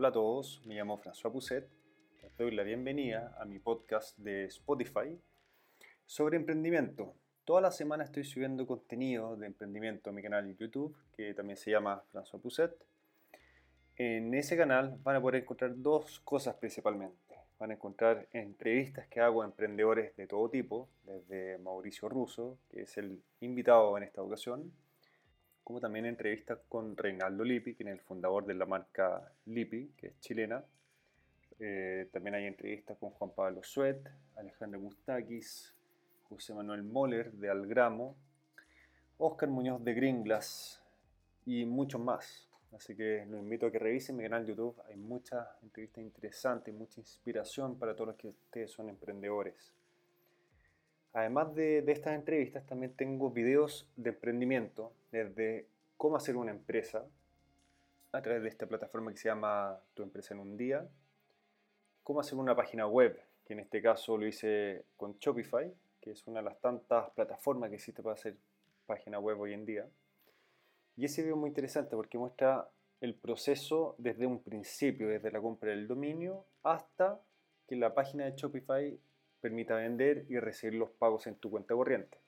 Hola a todos, me llamo François Pousset. Les doy la bienvenida a mi podcast de Spotify sobre emprendimiento. Toda la semana estoy subiendo contenido de emprendimiento a mi canal YouTube, que también se llama François Pousset. En ese canal van a poder encontrar dos cosas principalmente. Van a encontrar entrevistas que hago a emprendedores de todo tipo, desde Mauricio Russo, que es el invitado en esta ocasión, como también entrevistas con Reinaldo Lippi, que es el fundador de la marca Lippi, que es chilena. Eh, también hay entrevistas con Juan Pablo Suet, Alejandro Mustakis, José Manuel Moller de Algramo, Oscar Muñoz de Gringlas y muchos más. Así que los invito a que revisen mi canal de YouTube. Hay muchas entrevistas interesantes, mucha inspiración para todos los que ustedes son emprendedores. Además de, estas entrevistas, también tengo videos de emprendimiento, desde cómo hacer una empresa a través de esta plataforma que se llama Tu empresa en un día, cómo hacer una página web, que en este caso lo hice con Shopify, que es una de las tantas plataformas que existe para hacer página web hoy en día. Y ese video es muy interesante porque muestra el proceso desde un principio, desde la compra del dominio hasta que la página de Shopify permita vender y recibir los pagos en tu cuenta corriente.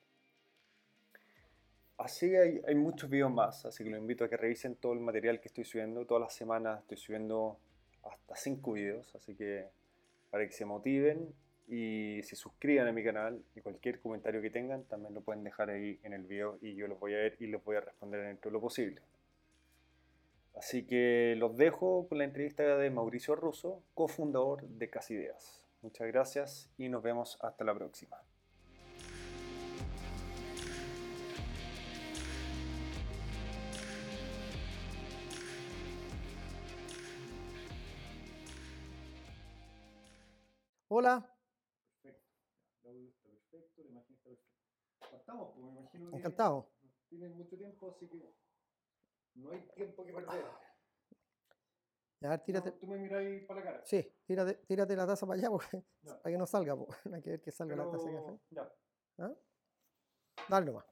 Así hay, hay muchos videos más, así que los invito a que revisen todo el material que estoy subiendo. Todas las semanas estoy subiendo hasta 5 videos, así que para que se motiven y se suscriban a mi canal y cualquier comentario que tengan también lo pueden dejar ahí en el video y yo los voy a ver y los voy a responder dentro de lo posible. Así que los dejo con la entrevista de Mauricio Russo, cofundador de Casideas. Muchas gracias y nos vemos hasta la próxima. Hola. Perfecto. El audio está perfecto, la imagen está perfecta. Partamos, pues me imagino que Encantado. no tienen mucho tiempo, así que no hay tiempo que perder. Ya, a ver, tírate. No, tú me miráis para la cara. Sí, tírate, tírate la taza para allá porque, Ya. para que no salga. po. Hay que ver que salga la taza de café. Pero, ya. ¿Ah? Dale nomás.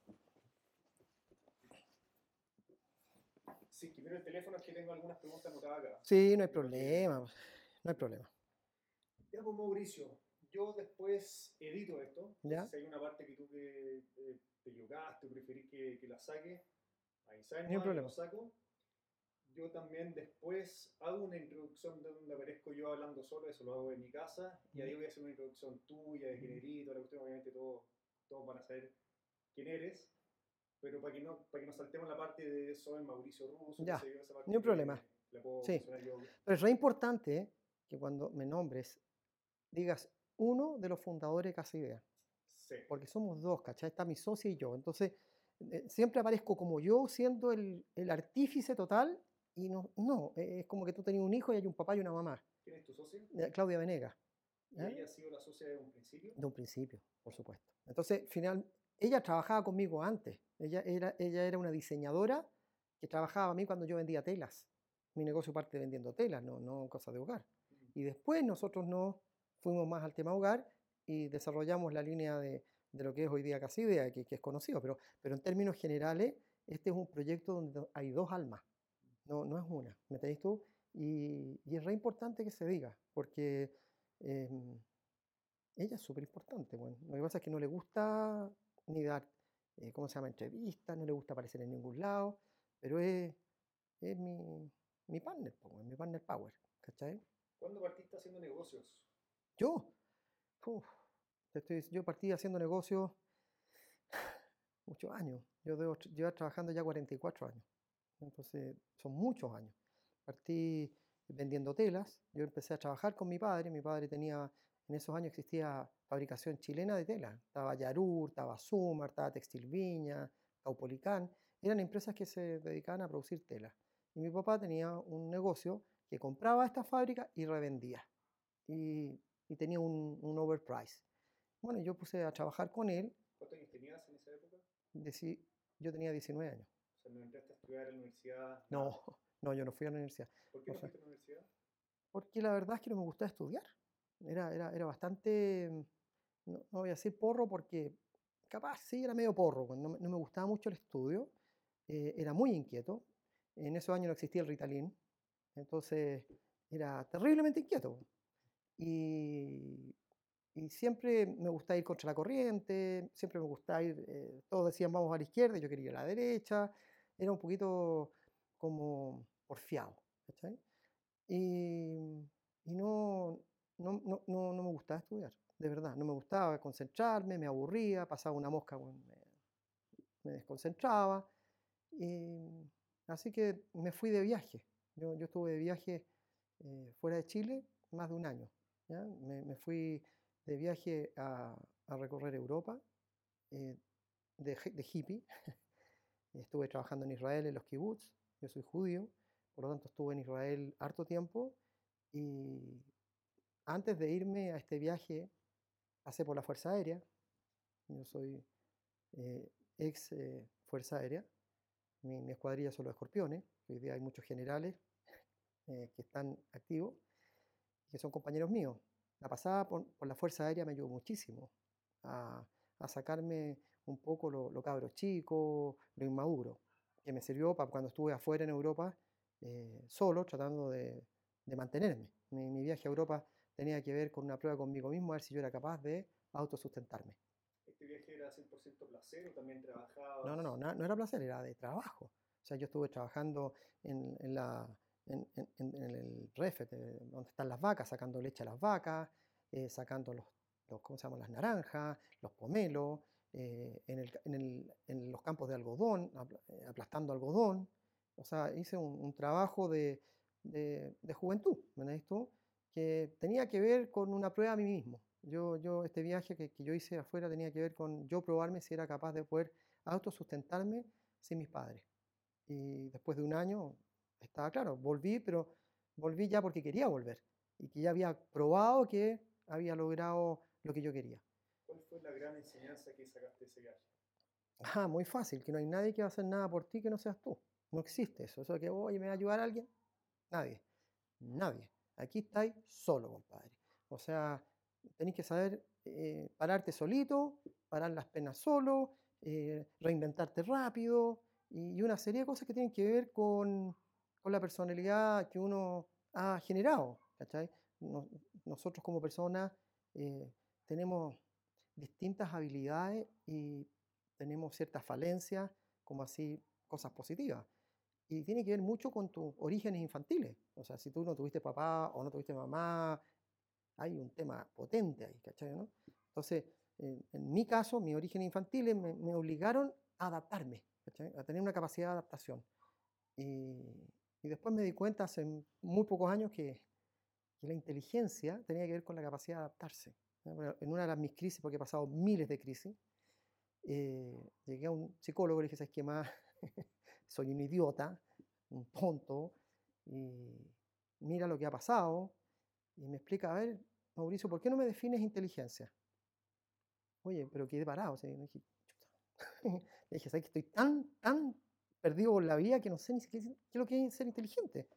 Sí, que el teléfono es que tengo algunas preguntas anotadas acá. Sí, no hay problema. No hay problema. Ya, pues Mauricio, yo después edito esto. Ya. Si hay una parte que tú que, eh, te equivocaste, preferís que, que la saque, ahí sabes, Ni un problema. lo saco. Yo también después hago una introducción de donde aparezco yo hablando solo, eso lo hago en mi casa, y ahí voy a hacer una introducción tuya, de quién eres, toda la cuestión, obviamente todos todos van a saber quién eres, pero para que no, para que no saltemos la parte de soy Mauricio Russo, Ya, esa parte ni un que problema. La puedo Sí. yo. Pero es re importante ¿eh? que cuando me nombres digas uno de los fundadores de Casa Idea. Sí. Porque somos dos, ¿cachai? Está mi socio y yo. Entonces, eh, siempre aparezco como yo siendo el, el artífice total y no, no, eh, es como que tú tenías un hijo y hay un papá y una mamá. ¿Quién es tu socio? Eh, Claudia Venegas. ¿Y ¿eh? ella ha sido la socia desde un principio? De un principio, por supuesto. Entonces, final, ella trabajaba conmigo antes. Ella era, ella era una diseñadora que trabajaba a mí cuando yo vendía telas. Mi negocio parte vendiendo telas, no, no cosas de hogar. Y después nosotros nos fuimos más al tema hogar y desarrollamos la línea de, de lo que es hoy día Casidea, que, que es conocido. Pero, pero en términos generales, este es un proyecto donde hay dos almas, no, no es una. ¿Me entendés tú? Y, y es re importante que se diga, porque em, ella es súper importante. Bueno. Lo que pasa es que no le gusta ni dar, eh, ¿cómo se llama?, entrevistas, no le gusta aparecer en ningún lado, pero es, es mi, mi partner, weón, mi partner power, ¿cachai? ¿Cuándo partiste haciendo negocios? Yo, uf, estoy yo partí haciendo negocios muchos años. Yo debo llevar trabajando ya 44 años. Entonces, son muchos años. Partí vendiendo telas. Yo empecé a trabajar con mi padre. Mi padre tenía, en esos años existía fabricación chilena de telas. Estaba Yarur, estaba Sumar, estaba Textil Viña, Caupolicán. Eran empresas que se dedicaban a producir telas. Y mi papá tenía un negocio que compraba esta fábrica y revendía. Y, y tenía un, un overprice. Bueno, yo puse a trabajar con él. ¿Cuántos años tenías en esa época? deci- yo tenía 19 años. O sea, no entraste a estudiar en la universidad. No, no, yo no fui a la universidad. ¿Por qué no fuiste a la universidad? Porque la verdad es que no me gustaba estudiar. Era, era, era bastante, no, no voy a decir porro porque capaz sí era medio porro, pues, no, me- no me gustaba mucho el estudio, eh, era muy inquieto. En esos años no existía el Ritalin, entonces era terriblemente inquieto. Y, y siempre me gustaba ir contra la corriente, siempre me gustaba ir, eh, todos decían vamos a la izquierda, yo quería ir a la derecha, era un poquito como porfiado. Y, y no, no, no, no, me gustaba estudiar, de verdad, no me gustaba concentrarme, me aburría, pasaba una mosca, me, me desconcentraba. Y, así que me fui de viaje. Yo, yo estuve de viaje eh, fuera de Chile más de un año. ¿ya? Me, me fui de viaje a, recorrer Europa eh, de, hi- de hippie. estuve trabajando en Israel en los kibbutz. Yo soy judío, por lo tanto estuve en Israel harto tiempo. Y antes de irme a este viaje, pasé por la Fuerza Aérea. Yo soy eh, ex eh, Fuerza Aérea. Mi, mi escuadrilla son los escorpiones. Hoy día hay muchos generales que están activos y que son compañeros míos. La pasada por, por la Fuerza Aérea me ayudó muchísimo a, a sacarme un poco lo, lo cabro chico, lo inmaduro, que me sirvió para cuando estuve afuera en Europa, eh, solo, tratando de, de mantenerme. Mi, mi viaje a Europa tenía que ver con una prueba conmigo mismo, a ver si yo era capaz de autosustentarme. ¿Este viaje era 100% placer o también trabajabas? No, no, no, na- no era placer, era de trabajo. O sea, yo estuve trabajando en, en la, en, en- en- el eh, donde están las vacas, sacando leche a las vacas, eh, sacando los, los, ¿cómo se llaman? Las naranjas, los pomelos, eh, en, el el- en los campos de algodón, eh, aplastando algodón. O sea, hice un, un trabajo de, de, de juventud, ¿me tú? Que tenía que ver con una prueba a mí mismo. Yo, yo este viaje que, que yo hice afuera tenía que ver con yo probarme si era capaz de poder autosustentarme sin mis padres. Y después de un año, estaba claro, volví, pero volví ya porque quería volver y que ya había probado que había logrado lo que yo quería. ¿Cuál fue la gran enseñanza que sacaste de ese viaje? Ah, muy fácil, que no hay nadie que va a hacer nada por ti que no seas tú. No existe eso. Eso de que, oye, ¿me va a ayudar alguien? Nadie. Nadie. Aquí estáis solo, compadre. O sea, tenéis que saber eh, pararte solito, parar las penas solo, eh, reinventarte rápido y, y una serie de cosas que tienen que ver con, con la personalidad que uno ha generado. ¿cachai? Nos- nosotros como personas eh, tenemos distintas habilidades y tenemos ciertas falencias, como así cosas positivas. Y tiene que ver mucho con tus orígenes infantiles. O sea, si tú no tuviste papá o no tuviste mamá, hay un tema potente ahí, ¿cachai? no? Entonces, en, en mi caso, mis orígenes infantiles me, me obligaron a adaptarme, ¿cachai? a tener una capacidad de adaptación. Y, y después me di cuenta hace muy pocos años que, que la inteligencia tenía que ver con la capacidad de adaptarse. Bueno, En una de las mis crisis, porque he pasado miles de crisis, eh, llegué a un psicólogo y le dije, ¿sabes qué más? Soy un idiota, un tonto, y mira lo que ha pasado. Y me explica, a ver, Mauricio, ¿por qué no me defines inteligencia? Oye, pero quedé parado. o. Le dije, ¿sabes que estoy tan, tan perdido por la vida que no sé ni siquiera qué es lo que es ser inteligente?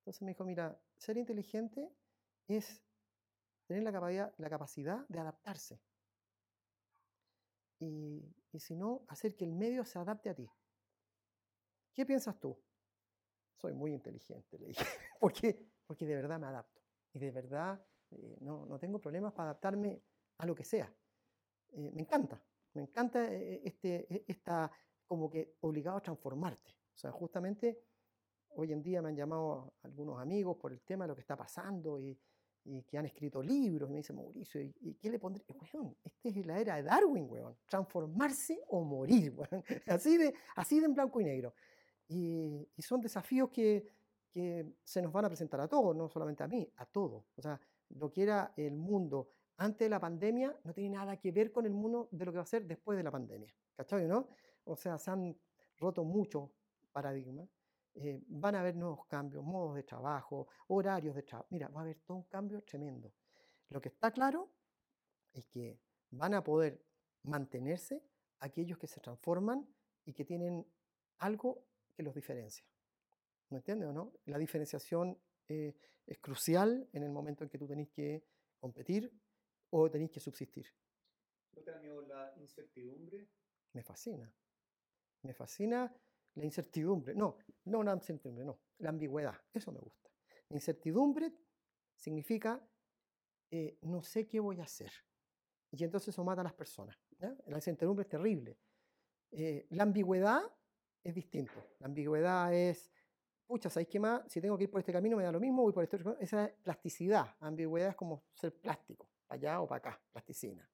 Entonces me dijo, mira, ser inteligente es tener la capacidad, la capacidad de adaptarse. Y, y si no, hacer que el medio se adapte a ti. ¿Qué piensas tú? Soy muy inteligente, le dije. ¿Por qué? Porque de verdad me adapto. Y de verdad eh, no, no tengo problemas para adaptarme a lo que sea. Eh, me encanta. Me encanta eh, este, e- esta como que obligado a transformarte. O sea, justamente hoy en día me han llamado algunos amigos por el tema de lo que está pasando y, y que han escrito libros. Y me dicen, Mauricio, ¿y, y qué le pondré? Weón, esta es la era de Darwin, weón. Transformarse o morir, weón. Así de, así de en blanco y negro. Y, y son desafíos que, que se nos van a presentar a todos, no solamente a mí, a todos. O sea, lo que era el mundo antes de la pandemia no tiene nada que ver con el mundo de lo que va a ser después de la pandemia. ¿Cachai, no? O sea, se han roto muchos paradigmas. eh, van a haber nuevos cambios, modos de trabajo, horarios de trabajo. Mira, va a haber todo un cambio tremendo. Lo que está claro es que van a poder mantenerse aquellos que se transforman y que tienen algo que los diferencia. ¿Me entiendes o no? La diferenciación eh, es crucial en el momento en que tú tenés que competir o tenés que subsistir. ¿No te da miedo la incertidumbre? Me fascina. Me fascina la incertidumbre. No, no la incertidumbre, no. La ambigüedad. Eso me gusta. Incertidumbre significa eh, no sé qué voy a hacer. Y entonces eso mata a las personas. La incertidumbre es terrible. Eh, la ambigüedad es distinto. La ambigüedad es, pucha, ¿sabéis qué más? Si tengo que ir por este camino me da lo mismo, voy por este Esa es plasticidad. Ambigüedad es como ser plástico, para allá o para acá, plasticina.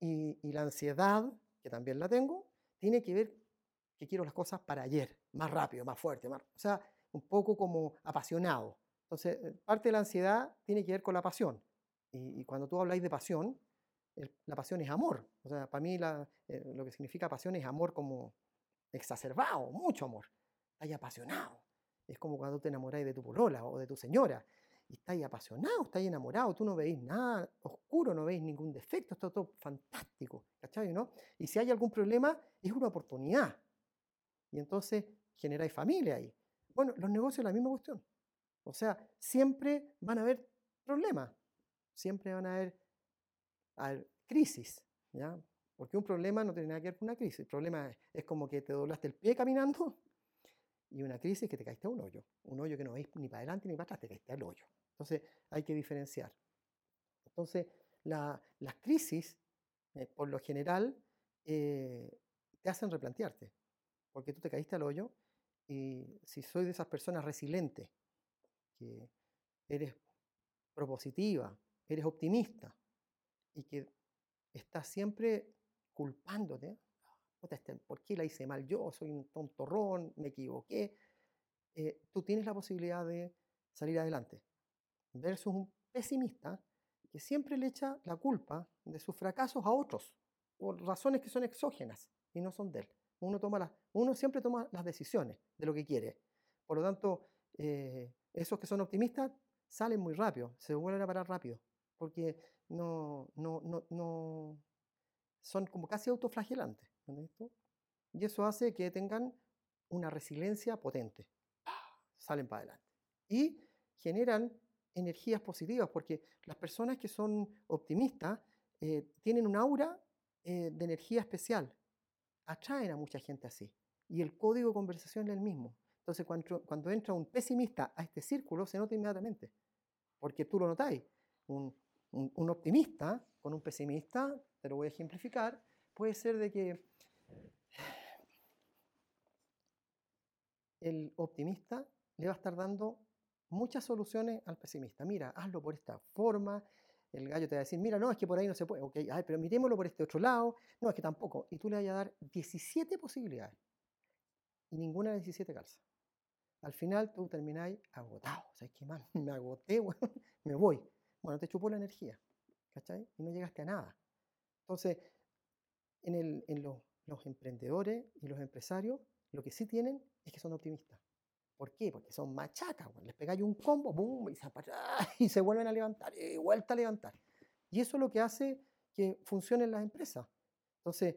Y, y la ansiedad, que también la tengo, tiene que ver que quiero las cosas para ayer, más rápido, más fuerte, más, o sea, un poco como apasionado. Entonces, eh, parte de la ansiedad tiene que ver con la pasión. Y, cuando tú habláis de pasión, la pasión es amor. O sea, para mí eh, lo que significa pasión es amor como exacerbado, mucho amor. Estás apasionado. Es como cuando te enamoráis de tu polola o de tu señora. Y estáis apasionado, estáis enamorado, tú no veis nada oscuro, no veis ningún defecto, está todo fantástico. ¿Cachai? ¿no? Y si hay algún problema, es una oportunidad. Y entonces generáis familia ahí. Bueno, los negocios es la misma cuestión. O sea, siempre van a haber problemas, siempre van a haber, crisis, ¿ya? Porque un problema no tiene nada que ver con una crisis. El problema es, como que te doblaste el pie caminando y una crisis es que te caíste a un hoyo. Un hoyo que no veis ni para adelante ni para atrás, te caíste al hoyo. Entonces hay que diferenciar. Entonces, las crisis, eh, por lo general, eh, te hacen replantearte porque tú te caíste al hoyo y si soy de esas personas resilientes, que eres propositiva, eres optimista y que estás siempre culpándote, este, ¿por qué la hice mal yo? Soy un tontorrón, me equivoqué. Eh, tú tienes la posibilidad de salir adelante. Versus un pesimista que siempre le echa la culpa de sus fracasos a otros, por razones que son exógenas y no son de él. Uno, toma uno siempre toma las decisiones de lo que quiere. Por lo tanto, eh, esos que son optimistas salen muy rápido, se vuelven a parar rápido, porque no, no, no, no son como casi autoflagelantes. Y eso hace que tengan una resiliencia potente. Salen para adelante. Y generan energías positivas, porque las personas que son optimistas eh, tienen un aura eh, de energía especial atraen a mucha gente así. Y el código de conversación es el mismo. Entonces, cuando, entra un pesimista a este círculo, se nota inmediatamente. Porque tú lo notáis. Un, un, optimista con un pesimista, te lo voy a ejemplificar, puede ser de que el optimista le va a estar dando muchas soluciones al pesimista. Mira, hazlo por esta forma, el gallo te va a decir, mira, no, es que por ahí no se puede, ok, ay, pero mirémoslo por este otro lado, no, es que tampoco. Y tú le vas a dar 17 posibilidades y ninguna de 17 calza. Al final tú termináis agotado, ¿sabes qué más? Me agoté, bueno, me voy. Bueno, te chupó la energía, ¿cachai? Y no llegaste a nada. Entonces, en los, los emprendedores y los empresarios, lo que sí tienen es que son optimistas. ¿Por qué? Porque son machacas, les pegáis un combo, boom, y se, y se vuelven a levantar, y vuelta a levantar. Y eso es lo que hace que funcionen las empresas. Entonces,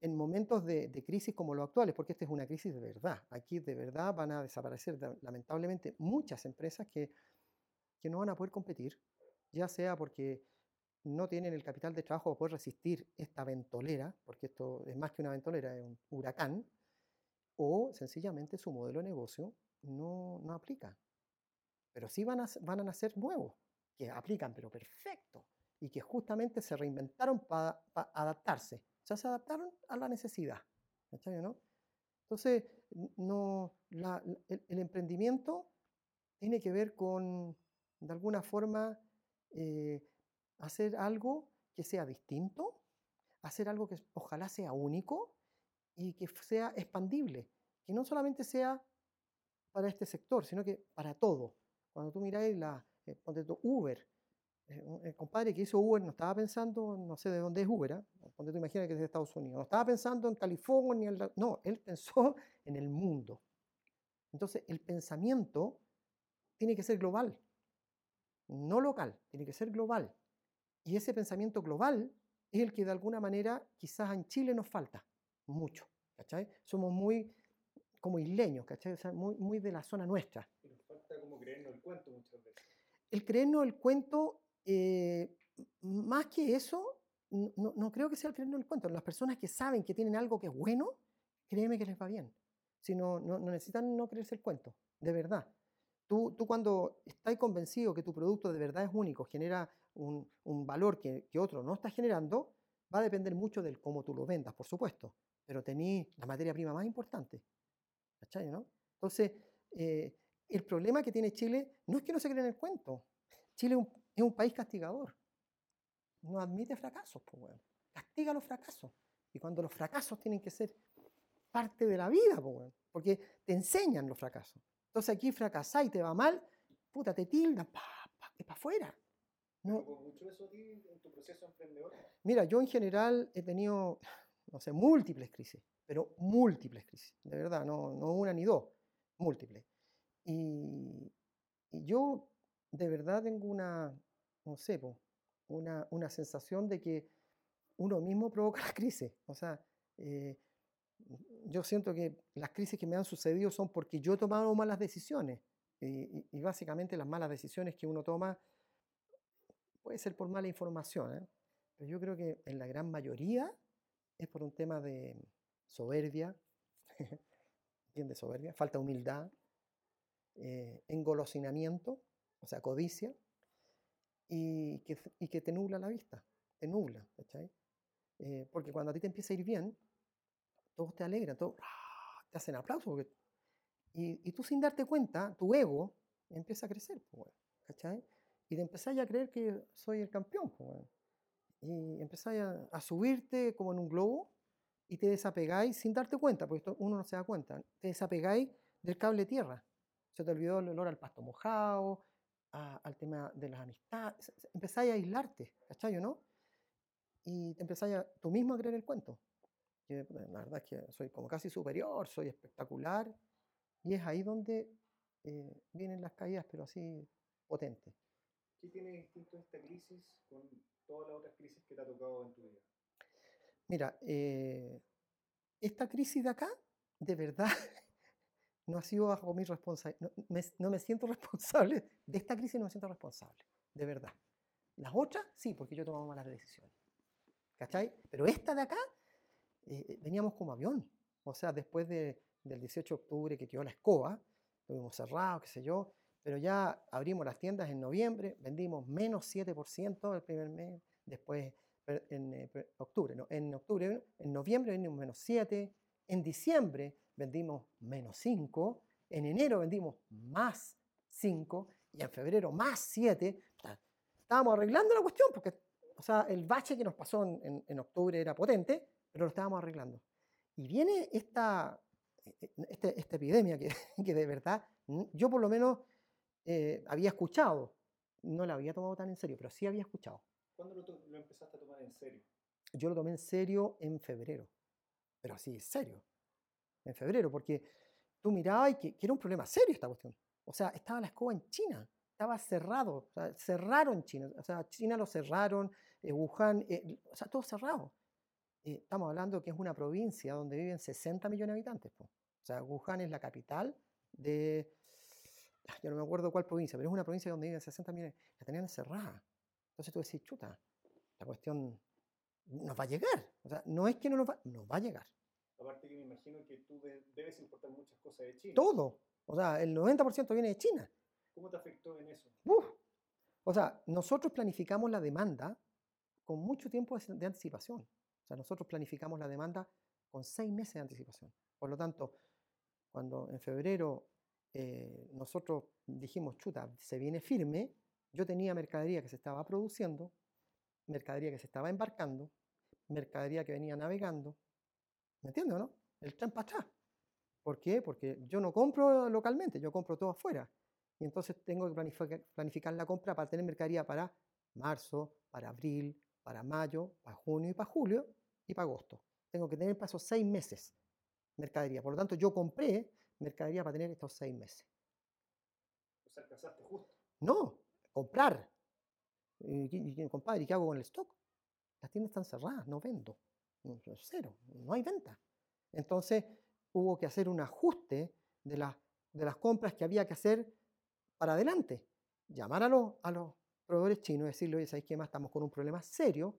en, momentos de, crisis como los actuales, porque esta es una crisis de verdad, aquí de verdad van a desaparecer lamentablemente muchas empresas que, que no van a poder competir, ya sea porque no tienen el capital de trabajo para poder resistir esta ventolera, porque esto es más que una ventolera, es un huracán, o sencillamente su modelo de negocio no, no aplica. Pero sí van a, van a nacer nuevos, que aplican, pero perfecto, y que justamente se reinventaron para adaptarse. O se adaptaron a la necesidad. ¿no? Entonces, no, el, emprendimiento tiene que ver con, de alguna forma, eh, hacer algo que sea distinto, hacer algo que ojalá sea único, y que sea expandible, que no solamente sea para este sector, sino que para todo. Cuando tú miráis la, eh, Uber, eh, el compadre que hizo Uber no estaba pensando, no sé de dónde es Uber, ¿eh? tú imaginas que es de Estados Unidos, no estaba pensando en California, ni no, él pensó en el mundo. Entonces, el pensamiento tiene que ser global, no local, tiene que ser global. Y ese pensamiento global es el que de alguna manera quizás en Chile nos falta mucho, ¿cachai? Somos muy como isleños, ¿cachai? muy, muy de la zona nuestra. Pero falta como creernos el cuento muchas veces. El creernos el cuento, eh, más que eso, no, no, creo que sea el creernos el cuento. Las personas que saben que tienen algo que es bueno, créeme que les va bien. Si no, no, necesitan no creerse el cuento, de verdad. Tú, tú cuando estás convencido que tu producto de verdad es único, genera un, un valor que, que, otro no está generando, va a depender mucho del cómo tú lo vendas, por supuesto. Pero tenés la materia prima más importante. ¿Cachai, no? Entonces, eh, el problema que tiene Chile no es que no se cree en el cuento. Chile es un, es un país castigador. No admite fracasos, pues, bueno. Castiga los fracasos. Y cuando los fracasos tienen que ser parte de la vida, pues, bueno, porque te enseñan los fracasos. Entonces aquí fracasás y te va mal, puta, te tildan, pa, pa, para afuera. No. mucho eso a ti en tu proceso emprendedor? Mira, yo en general he tenido, no sé, múltiples crisis, pero múltiples crisis, de verdad, no, no una ni dos, múltiples. Y, yo de verdad tengo una, no sé, una, una, sensación de que uno mismo provoca las crisis. O sea, eh, yo siento que las crisis que me han sucedido son porque yo he tomado malas decisiones. Y, y, básicamente las malas decisiones que uno toma puede ser por mala información, ¿eh? pero yo creo que en la gran mayoría es por un tema de soberbia, bien de soberbia, falta humildad, eh, engolosinamiento, o sea, codicia, y que, y que, te nubla la vista, te nubla, ¿cachai? Eh, porque cuando a ti te empieza a ir bien, todos te alegran, todos ¡ah! te hacen aplausos, y, y, tú sin darte cuenta, tu ego empieza a crecer, ¿cachai? Y te empezáis a creer que soy el campeón, y empezáis a, a subirte como en un globo, y te desapegáis sin darte cuenta, porque esto uno no se da cuenta, te desapegáis del cable tierra. Se te olvidó el olor al pasto mojado, al tema de las amistades. Empezáis a aislarte, ¿cachai o no? Y empezáis a, tú mismo a creer el cuento. Que, la verdad es que soy como casi superior, soy espectacular. Y es ahí donde eh, vienen las caídas, pero así potentes. ¿Qué tiene distinto esta crisis con todas las otras crisis que te ha tocado en tu vida? Mira, eh, esta crisis de acá, de verdad, no ha sido bajo mi responsabilidad. No me, siento responsable. De esta crisis no me siento responsable, de verdad. Las otras, sí, porque yo he tomado malas decisiones. ¿Cachai? Pero esta de acá, eh, veníamos como avión. O sea, después de, del 18 de octubre que quedó la escoba, estuvimos cerrados, qué sé yo, pero ya abrimos las tiendas en noviembre, vendimos menos 7% el primer mes, después en eh, octubre, no, en octubre, en noviembre vendimos menos 7, en diciembre vendimos menos 5, en enero vendimos más 5 y en febrero más 7. Estábamos arreglando la cuestión porque, o sea, el bache que nos pasó en, en, octubre era potente, pero lo estábamos arreglando. Y viene esta, este, esta epidemia que, que, de verdad yo por lo menos eh, había escuchado, no la había tomado tan en serio, pero sí había escuchado. ¿Cuándo lo, lo, empezaste a tomar en serio? Yo lo tomé en serio en febrero, pero así, serio, en febrero, porque tú mirabas y que, que, era un problema serio esta cuestión. O sea, estaba la escoba en China, estaba cerrado, o sea, cerraron China, o sea, China lo cerraron, eh, Wuhan, eh, o sea, todo cerrado. Eh, estamos hablando que es una provincia donde viven 60 millones de habitantes. Po. O sea, Wuhan es la capital de, yo no me acuerdo cuál provincia, pero es una provincia donde viven 60 millones, la tenían cerrada. Entonces tú decís, chuta, la cuestión nos va a llegar. O sea, no es que no nos va, nos va a llegar. Aparte que me imagino que tú debes importar muchas cosas de China. Todo. O sea, el 90% viene de China. ¿Cómo te afectó en eso? Uf. O sea, nosotros planificamos la demanda con mucho tiempo de anticipación. O sea, nosotros planificamos la demanda con seis meses de anticipación. Por lo tanto, cuando en febrero eh, nosotros dijimos, chuta, se viene firme, yo tenía mercadería que se estaba produciendo, mercadería que se estaba embarcando, mercadería que venía navegando, ¿Me entiendes o no? El tren para atrás. ¿Por qué? Porque yo no compro localmente, yo compro todo afuera. Y entonces tengo que planificar, planificar la compra para tener mercadería para marzo, para abril, para mayo, para junio y para julio y para agosto. Tengo que tener para esos seis meses mercadería. Por lo tanto, yo compré mercadería para tener estos seis meses. O sea, alcanzaste justo. No, comprar. Y, compadre, ¿qué hago con el stock? Las tiendas están cerradas, no vendo cero, no hay venta. Entonces hubo que hacer un ajuste de, de las compras que había que hacer para adelante. Llamar a los, a los proveedores chinos y decirle, oye, ¿sabéis qué más? Estamos con un problema serio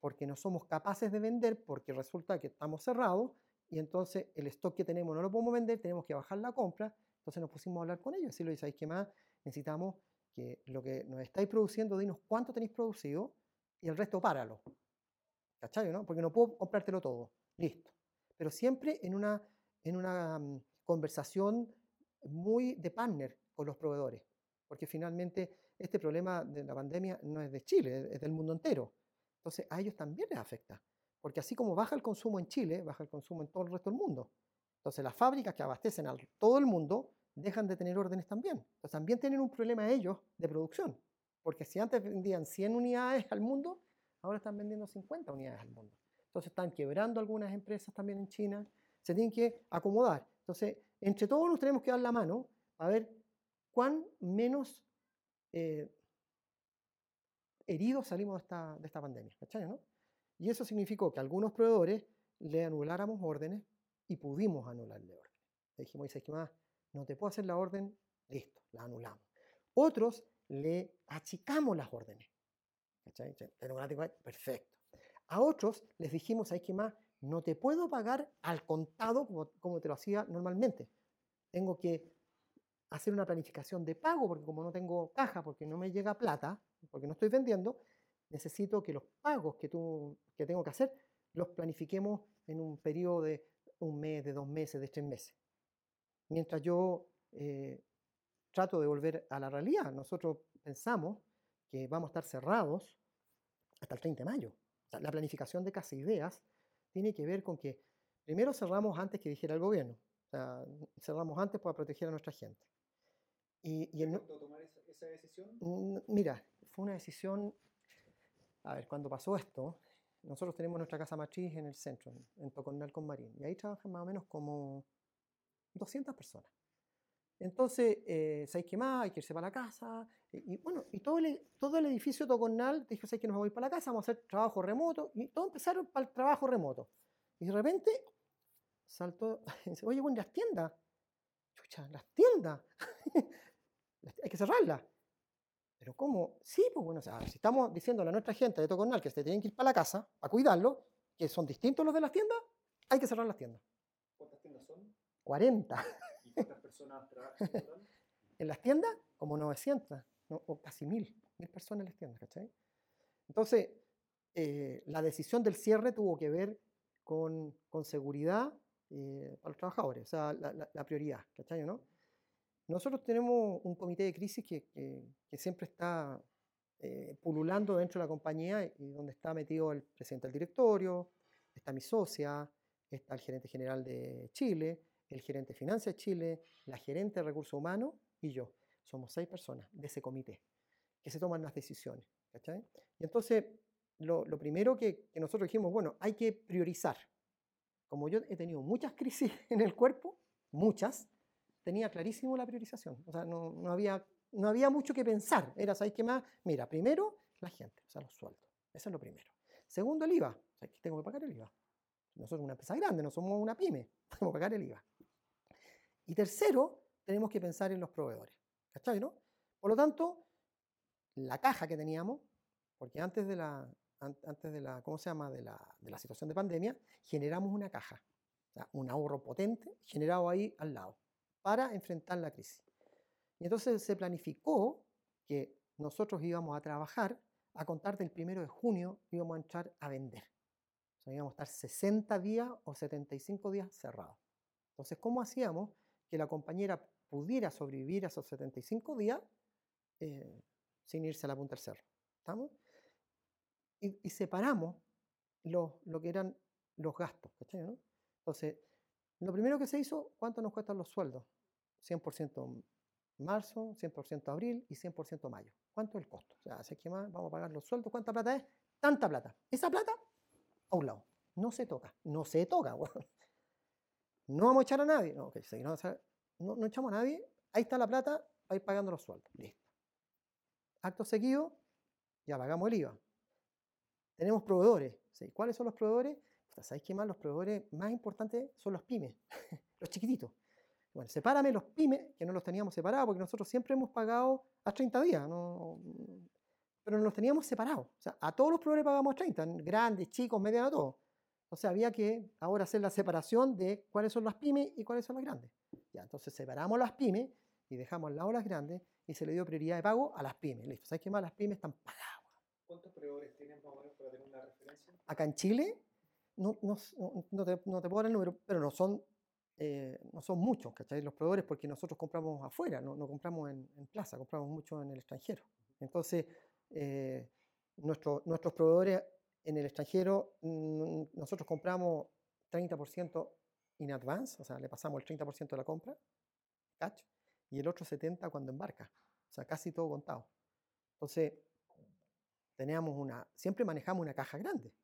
porque no somos capaces de vender porque resulta que estamos cerrados y entonces el stock que tenemos no lo podemos vender, tenemos que bajar la compra, Entonces nos pusimos a hablar con ellos y decirle, ¿sabéis qué más? Necesitamos que lo que nos estáis produciendo, dinos cuánto tenéis producido y el resto páralo. ¿Cachai? ¿no? Porque no puedo comprártelo todo. Listo. Pero siempre en una, en una mm, conversación muy de partner con los proveedores. Porque finalmente este problema de la pandemia no es de Chile, es del mundo entero. Entonces a ellos también les afecta. Porque así como baja el consumo en Chile, baja el consumo en todo el resto del mundo. Entonces las fábricas que abastecen a todo el mundo dejan de tener órdenes también. Entonces también tienen un problema ellos de producción. Porque si antes vendían 100 unidades al mundo, ahora están vendiendo 50 unidades al mundo. Entonces están quebrando algunas empresas también en China. Se tienen que acomodar. Entonces, entre todos nos tenemos que dar la mano a ver cuán menos eh, heridos salimos de esta, de esta pandemia. ¿no? Y eso significó que algunos proveedores le anuláramos órdenes y pudimos anularle órdenes. Le dijimos, ¿sabes qué más? No te puedo hacer la orden, listo, la anulamos. Otros le achicamos las órdenes. Perfecto. A otros les dijimos, ¿sabes qué más? No te puedo pagar al contado como, como te lo hacía normalmente. Tengo que hacer una planificación de pago, porque como no tengo caja, porque no me llega plata, porque no estoy vendiendo, necesito que los pagos que, tú, que tengo que hacer los planifiquemos en un periodo de un mes, de dos meses, de tres meses. Mientras yo eh, trato de volver a la realidad, nosotros pensamos que vamos a estar cerrados hasta el 30 de mayo. la planificación de Casa Ideas tiene que ver con que primero cerramos antes que dijera el gobierno. cerramos antes para proteger a nuestra gente. Y, y el, tomar esa, esa decisión? Mira, fue una decisión, a ver, cuando pasó esto, nosotros tenemos nuestra casa matriz en el centro, en Tocornal con Marín, y ahí trabajan más o menos como 200 personas. Entonces, eh, ¿sabéis qué más? Hay que irse para la casa. Y, bueno, y todo el, todo el edificio Tocornal dijo, ¿sabéis que nos vamos a ir para la casa? Vamos a hacer trabajo remoto. Y todos empezaron para el trabajo remoto. Y de repente saltó, oye, bueno, las tiendas. Chucha, las tiendas. hay que cerrarlas. Pero ¿cómo? Sí, pues bueno, o sea, si estamos diciendo a nuestra gente de Tocornal que se tienen que ir para la casa a cuidarlo, que son distintos los de las tiendas, hay que cerrar las tiendas. ¿Cuántas tiendas son? 40. ¿Y cuántas personas trabajan en las tiendas? Como 900, o casi 1000, 1000 personas en las tiendas, ¿cachai? Entonces, eh, la decisión del cierre tuvo que ver con, con seguridad eh, para los trabajadores, o sea, la, la prioridad, ¿cachai? ¿no? Nosotros tenemos un comité de crisis que, siempre está eh, pululando dentro de la compañía y donde está metido el presidente del directorio, está mi socia, está el gerente general de Chile, el gerente de finanzas de Chile, la gerente de recursos humanos y yo. Somos seis personas de ese comité que se toman las decisiones. Y entonces, lo, primero que nosotros dijimos, bueno, hay que priorizar. Como yo he tenido muchas crisis en el cuerpo, muchas, tenía clarísimo la priorización. O sea, no, no, había, no había mucho que pensar. Era, ¿sabéis qué más? Mira, primero, la gente, o sea, los sueldos. Eso es lo primero. Segundo, el IVA. O sea, tengo que pagar el IVA. Nosotros somos una empresa grande, no somos una pyme. Tengo que pagar el IVA. Y tercero, tenemos que pensar en los proveedores. ¿Cachai, no? Por lo tanto, la caja que teníamos, porque antes de la, antes de la, ¿cómo se llama?, de la, de la situación de pandemia, generamos una caja, o sea, un ahorro potente generado ahí al lado para enfrentar la crisis. Y entonces se planificó que nosotros íbamos a trabajar a contar del primero de junio, íbamos a entrar a vender. O sea, íbamos a estar 60 días o 75 días cerrados. Entonces, ¿cómo hacíamos que la compañera pudiera sobrevivir a esos 75 días eh, sin irse a la punta del cerro? ¿Estamos? Y, separamos lo, lo, que eran los gastos. Entonces, lo primero que se hizo, ¿cuánto nos cuestan los sueldos? 100% marzo, 100% abril y 100% mayo. ¿Cuánto es el costo? O sea, ¿se que más vamos a pagar los sueldos. ¿Cuánta plata es? Tanta plata. Esa plata, a un lado. No se toca. No se toca. No vamos a echar a nadie. No, no, no, echamos a nadie. Ahí está la plata, ir pagando los sueldos. Listo. Acto seguido, ya pagamos el IVA. Tenemos proveedores. ¿Cuáles son los proveedores? ¿Sabéis qué más? Los proveedores más importantes son los pymes, los chiquititos. Bueno, sepárame los pymes, que no los teníamos separados, porque nosotros siempre hemos pagado a 30 días, no, pero no los teníamos separados. O sea, a todos los proveedores pagamos a 30, grandes, chicos, medianos, todos. Entonces había que ahora hacer la separación de cuáles son las pymes y cuáles son las grandes. Ya, entonces separamos las pymes y dejamos al lado las grandes y se le dio prioridad de pago a las pymes. Listo. ¿Sabes qué más? Las pymes están pagadas. ¿Cuántos proveedores tienen más o menos para tener una referencia? Acá en Chile, no, no, no, te, no te puedo dar el número, pero no son, eh, no son muchos, ¿cachai? Los proveedores, porque nosotros compramos afuera, no, no compramos en, en, plaza, compramos mucho en el extranjero. Entonces, eh, nuestro, nuestros proveedores en el extranjero, mm, nosotros compramos 30% in advance, o sea, le pasamos el 30% de la compra, catch, y el otro 70% cuando embarca, o sea, casi todo contado. Entonces, teníamos una, siempre manejamos una caja grande.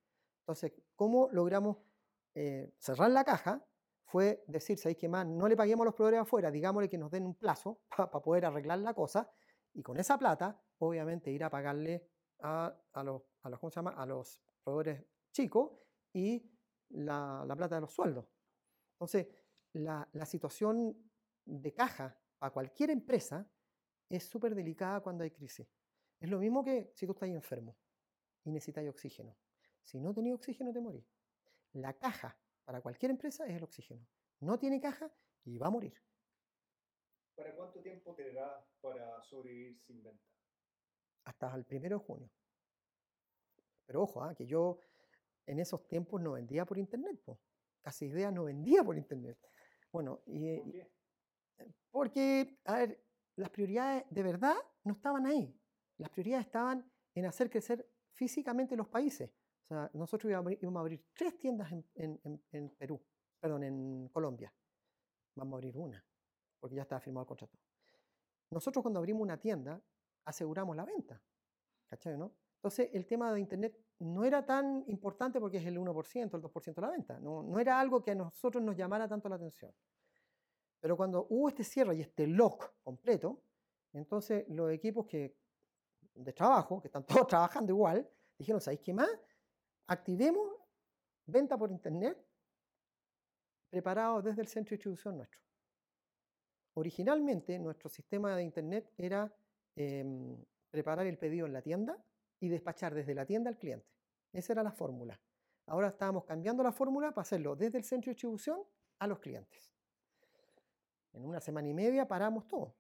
Entonces, ¿cómo logramos eh, cerrar la caja? Fue decir, ¿sabéis qué más? No le paguemos a los proveedores afuera, digámosle que nos den un plazo para poder arreglar la cosa y con esa plata, obviamente, ir a pagarle a, a, los, a los, ¿cómo se llama? A los proveedores chicos y la, la plata de los sueldos. Entonces, la, la situación de caja para cualquier empresa es súper delicada cuando hay crisis. Es lo mismo que si tú estás enfermo y necesitas oxígeno. Si no tenías oxígeno, te morís. La caja para cualquier empresa es el oxígeno. No tiene caja y va a morir. ¿Para cuánto tiempo te da para sobrevivir sin venta? Hasta el primero de junio. Pero ojo, ¿eh? que yo en esos tiempos no vendía por internet. Po. Casi idea no vendía por internet. Bueno, y, ¿Por qué? porque, a ver, las prioridades de verdad no estaban ahí. Las prioridades estaban en hacer crecer físicamente los países. O sea, nosotros íbamos a abrir tres tiendas en, en, en, Perú, perdón, en Colombia. Vamos a abrir una, porque ya estaba firmado el contrato. Nosotros cuando abrimos una tienda, aseguramos la venta. ¿Cachai, no? Entonces, el tema de Internet no era tan importante porque es el 1%, el 2% de la venta. No, no era algo que a nosotros nos llamara tanto la atención. Pero cuando hubo este cierre y este lock completo, entonces los equipos que, de trabajo, que están todos trabajando igual, dijeron, ¿sabéis qué más? Activemos venta por Internet preparado desde el centro de distribución nuestro. Originalmente nuestro sistema de Internet era eh, preparar el pedido en la tienda y despachar desde la tienda al cliente. Esa era la fórmula. Ahora estábamos cambiando la fórmula para hacerlo desde el centro de distribución a los clientes. En una semana y media paramos todo.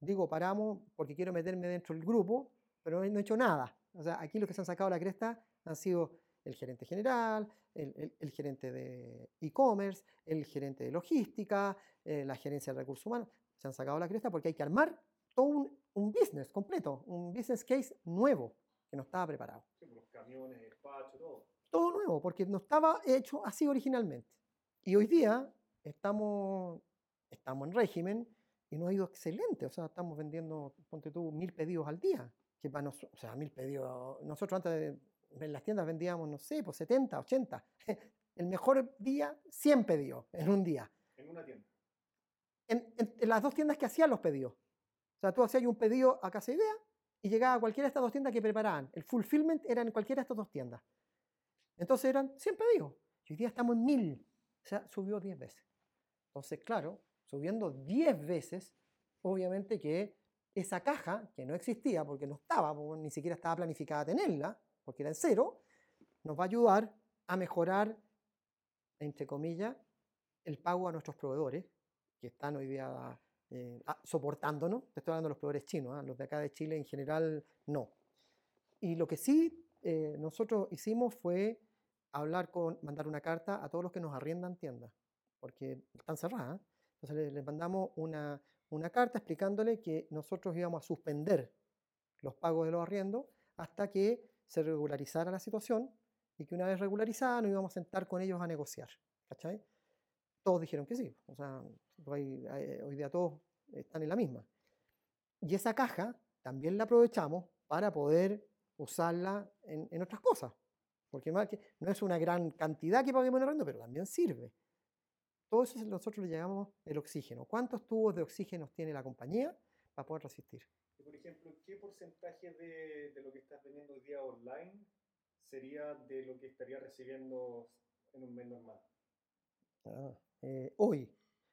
Digo paramos porque quiero meterme dentro del grupo, pero no he hecho nada. O sea, aquí los que se han sacado la cresta han sido el gerente general, el, el, el gerente de e-commerce, el gerente de logística, eh, la gerencia de recursos humanos. Se han sacado la cresta porque hay que armar todo un, un business completo, un business case nuevo que no estaba preparado. Sí, los camiones, despacho, todo. Todo nuevo, porque no estaba hecho así originalmente. Y hoy día estamos, estamos en régimen y nos ha ido excelente. O sea, estamos vendiendo, ponte tú, mil pedidos al día. Que para nosotros, o sea, mil pedidos. Nosotros antes en las tiendas vendíamos, no sé, pues 70, 80. El mejor día, 100 pedidos en un día. En una tienda. En, en, en las dos tiendas que hacían los pedidos. O sea, tú hacías un pedido a Casa Idea y llegaba a cualquiera de estas dos tiendas que preparaban. El fulfillment era en cualquiera de estas dos tiendas. Entonces eran 100 pedidos. Y hoy día estamos en 1000. O sea, subió 10 veces. Entonces, claro, subiendo 10 veces, obviamente que esa caja, que no existía porque no estaba, porque ni siquiera estaba planificada tenerla, porque era en cero, nos va a ayudar a mejorar, entre comillas, el pago a nuestros proveedores, que están hoy día eh, ah, soportándonos. Te estoy hablando de los proveedores chinos, ¿eh? los de acá de Chile en general no. Y lo que sí eh, nosotros hicimos fue hablar con, mandar una carta a todos los que nos arriendan tiendas, porque están cerradas. Entonces les, les mandamos una, una carta explicándole que nosotros íbamos a suspender los pagos de los arriendos hasta que se regularizara la situación y que una vez regularizada nos íbamos a sentar con ellos a negociar. ¿Cachai? Todos dijeron que sí. O sea, hoy, hoy día todos están en la misma. Y esa caja también la aprovechamos para poder usarla en, en otras cosas. Porque no es una gran cantidad que paguemos en arrendo, pero también sirve. Todo eso nosotros le llamamos el oxígeno. ¿Cuántos tubos de oxígeno tiene la compañía para poder resistir? Ejemplo, ¿qué porcentaje de, de, lo que estás vendiendo hoy día online sería de lo que estaría recibiendo en un mes normal? Ah, eh, hoy.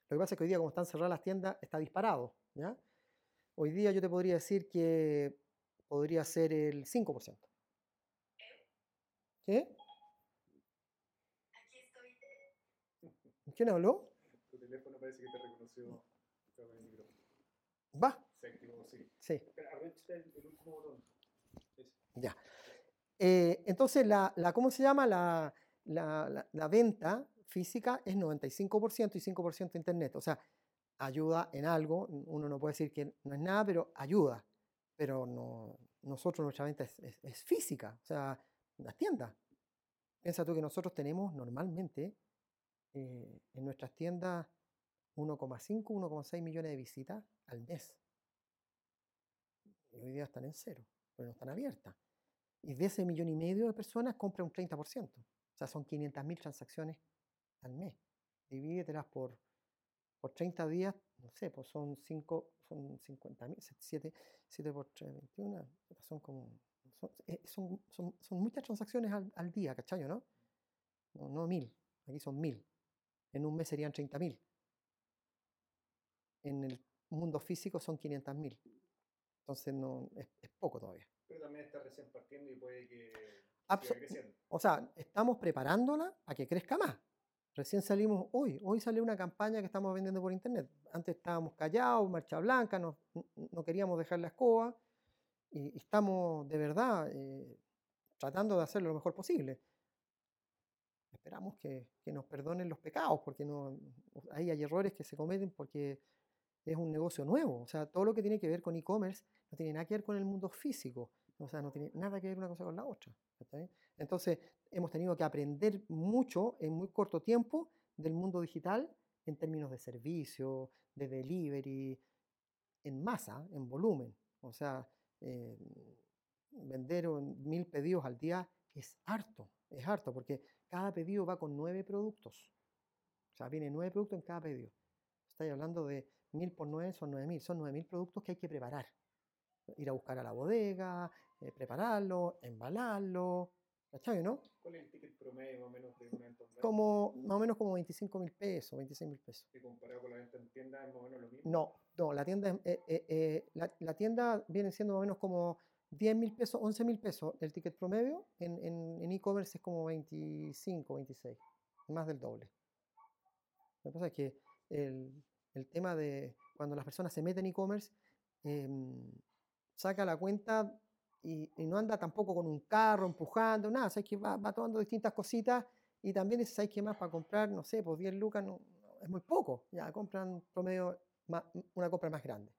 Lo que pasa es que hoy día, como están cerradas las tiendas, está disparado. ¿ya? Hoy día yo te podría decir que podría ser el 5%. ¿Qué? ¿Quién habló? Tu teléfono parece que te reconoció. Va. Sí. El, último. Ya. Eh, entonces, la, la- ¿cómo se llama? La, la- la- la venta física es 95% y 5% internet. O sea, ayuda en algo. Uno no puede decir que no es nada, pero ayuda. Pero no, nosotros, nuestra venta es, es- es física. O sea, las tiendas. Piensa tú que nosotros tenemos normalmente eh, en nuestras tiendas 1,5, 1,6 millones de visitas al mes. Y hoy día están en cero, pero no están abiertas. Y de ese millón y medio de personas compra un 30%. O sea, son 500.000 transacciones al mes. Divídetelas por, por 30 días, no sé, pues son 5, son 50.000, 7, 7 por 3, 21, son como, son, eh, son, son- son muchas transacciones al, día, ¿cachai? ¿no? No, no mil, aquí son mil. En un mes serían 30.000. En el mundo físico son 500.000. Entonces no, es, es poco todavía. Pero también está recién partiendo y puede que siga creciendo. O sea, estamos preparándola a que crezca más. Recién salimos hoy, hoy salió una campaña que estamos vendiendo por internet. Antes estábamos callados, marcha blanca, no, no- queríamos dejar la escoba y, y estamos de verdad eh, tratando de hacerlo lo mejor posible. Esperamos que, que nos perdonen los pecados, porque no, ahí hay errores que se cometen porque es un negocio nuevo. O sea, todo lo que tiene que ver con e-commerce no tiene nada que ver con el mundo físico. O sea, no tiene nada que ver una cosa con la otra. Entonces, hemos tenido que aprender mucho en muy corto tiempo del mundo digital en términos de servicio, de delivery, en masa, en volumen. O sea, eh, vender mil pedidos al día es harto, es harto, porque cada pedido va con nueve productos. O sea, viene nueve productos en cada pedido. Estáis hablando de mil por nueve, son nueve mil. Son nueve mil productos que hay que preparar. Ir a buscar a la bodega, eh, prepararlo, embalarlo. ¿Cachai, no? ¿Cuál es el ticket promedio más o menos de una venta? Como, más o menos como 25 mil pesos, 26 mil pesos. Que comparado con la venta en tienda es más o menos lo mismo. No, no, la tienda, eh, eh, eh, la, la tienda viene siendo más o menos como 10 mil pesos, 11 mil pesos el ticket promedio. En en- en e-commerce es como 25, 26, más del doble. Lo que pasa es que el, el tema de cuando las personas se meten en e-commerce, em, saca la cuenta y, y no anda tampoco con un carro empujando, nada, sabes que va, va tomando distintas cositas y también dice, ¿sabes qué más para comprar? No sé, pues 10 lucas no, no, es muy poco, ya compran promedio una compra más grande.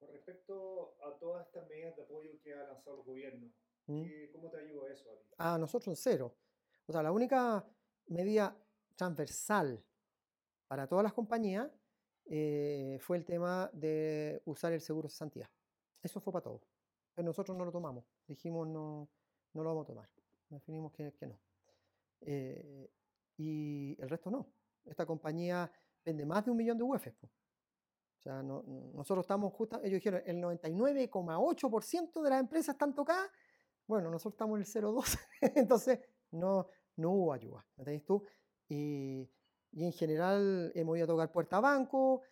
Con respecto a todas estas medidas de apoyo que ha lanzado el gobierno, ¿Mm? ¿qué- ¿cómo te ayuda eso a ti? A nosotros cero. O sea, la única medida transversal para todas las compañías eh, fue el tema de usar el seguro de cesantía. Eso fue para todos. Pero nosotros no lo tomamos. Dijimos no, no lo vamos a tomar. Definimos que, no. Eh, y el resto no. Esta compañía vende más de un millón de UF. O sea, no- no- nosotros estamos justo, ellos dijeron, el 99,8% de las empresas están tocadas. Bueno, nosotros estamos en el 0,2. Entonces, no, no hubo ayuda. ¿me ¿Entendés tú? Y, y en general hemos ido a tocar puerta a banco.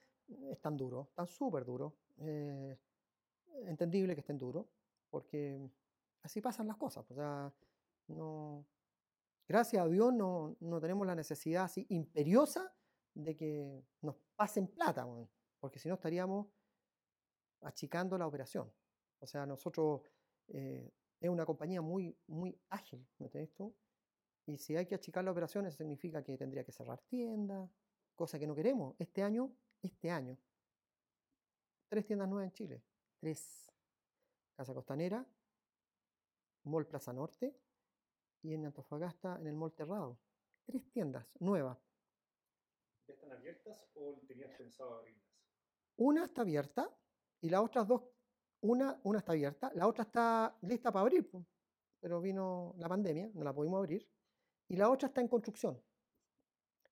Están duros, están súper duros. eh, entendible que estén duros, porque así pasan las cosas. O sea, no, gracias a Dios no, no tenemos la necesidad así imperiosa de que nos pasen plata, porque si no estaríamos achicando la operación. O sea, nosotros eh, es una compañía muy, muy ágil, ¿me entiendes tú? Y si hay que achicar la operación, eso significa que tendría que cerrar tiendas, cosa que no queremos. Este año, este año, tres tiendas nuevas en Chile. Tres. Casa Costanera, Mall Plaza Norte y en Antofagasta en el Mall Terrado. Tres tiendas nuevas. ¿Ya están abiertas o tenías pensado abrirlas? Una está abierta y las otras dos, una, una está abierta, la otra está lista para abrir, pero vino la pandemia, no la pudimos abrir, y la otra está en construcción.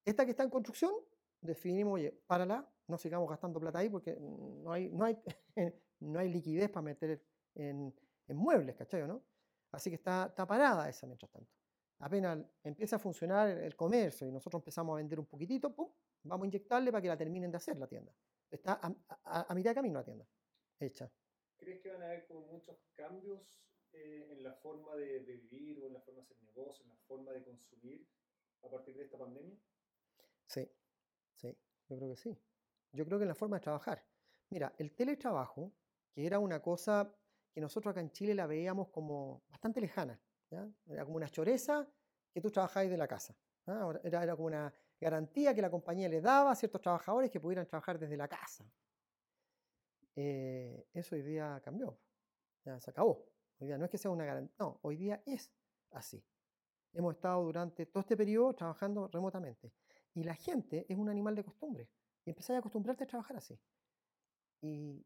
Esta que está en construcción, definimos, oye, párala, no sigamos gastando plata ahí porque no hay, no hay, no hay liquidez para meter en, muebles, ¿cachai? ¿no? Así que está, parada esa mientras tanto. Apenas empieza a funcionar el comercio y nosotros empezamos a vender un poquitito, vamos a inyectarle para que la terminen de hacer la tienda. Está a, a- a mitad de camino la tienda, hecha. ¿Crees que van a haber como muchos cambios eh, en la forma de, vivir o en la forma de hacer negocio, en la forma de consumir a partir de esta pandemia? Sí, sí, yo creo que sí. Yo creo que en la forma de trabajar. Mira, el teletrabajo, que era una cosa que nosotros acá en Chile la veíamos como bastante lejana, era como una choreza que tú trabajabas de la casa. Era, era como una garantía que la compañía le daba a ciertos trabajadores que pudieran trabajar desde la casa. Eh, eso hoy día cambió, ya se acabó. Hoy día no es que sea una garantía, no, hoy día es así. Hemos estado durante todo este periodo trabajando remotamente. Y la gente es un animal de costumbre. Y empezáis a acostumbrarte a trabajar así. Y,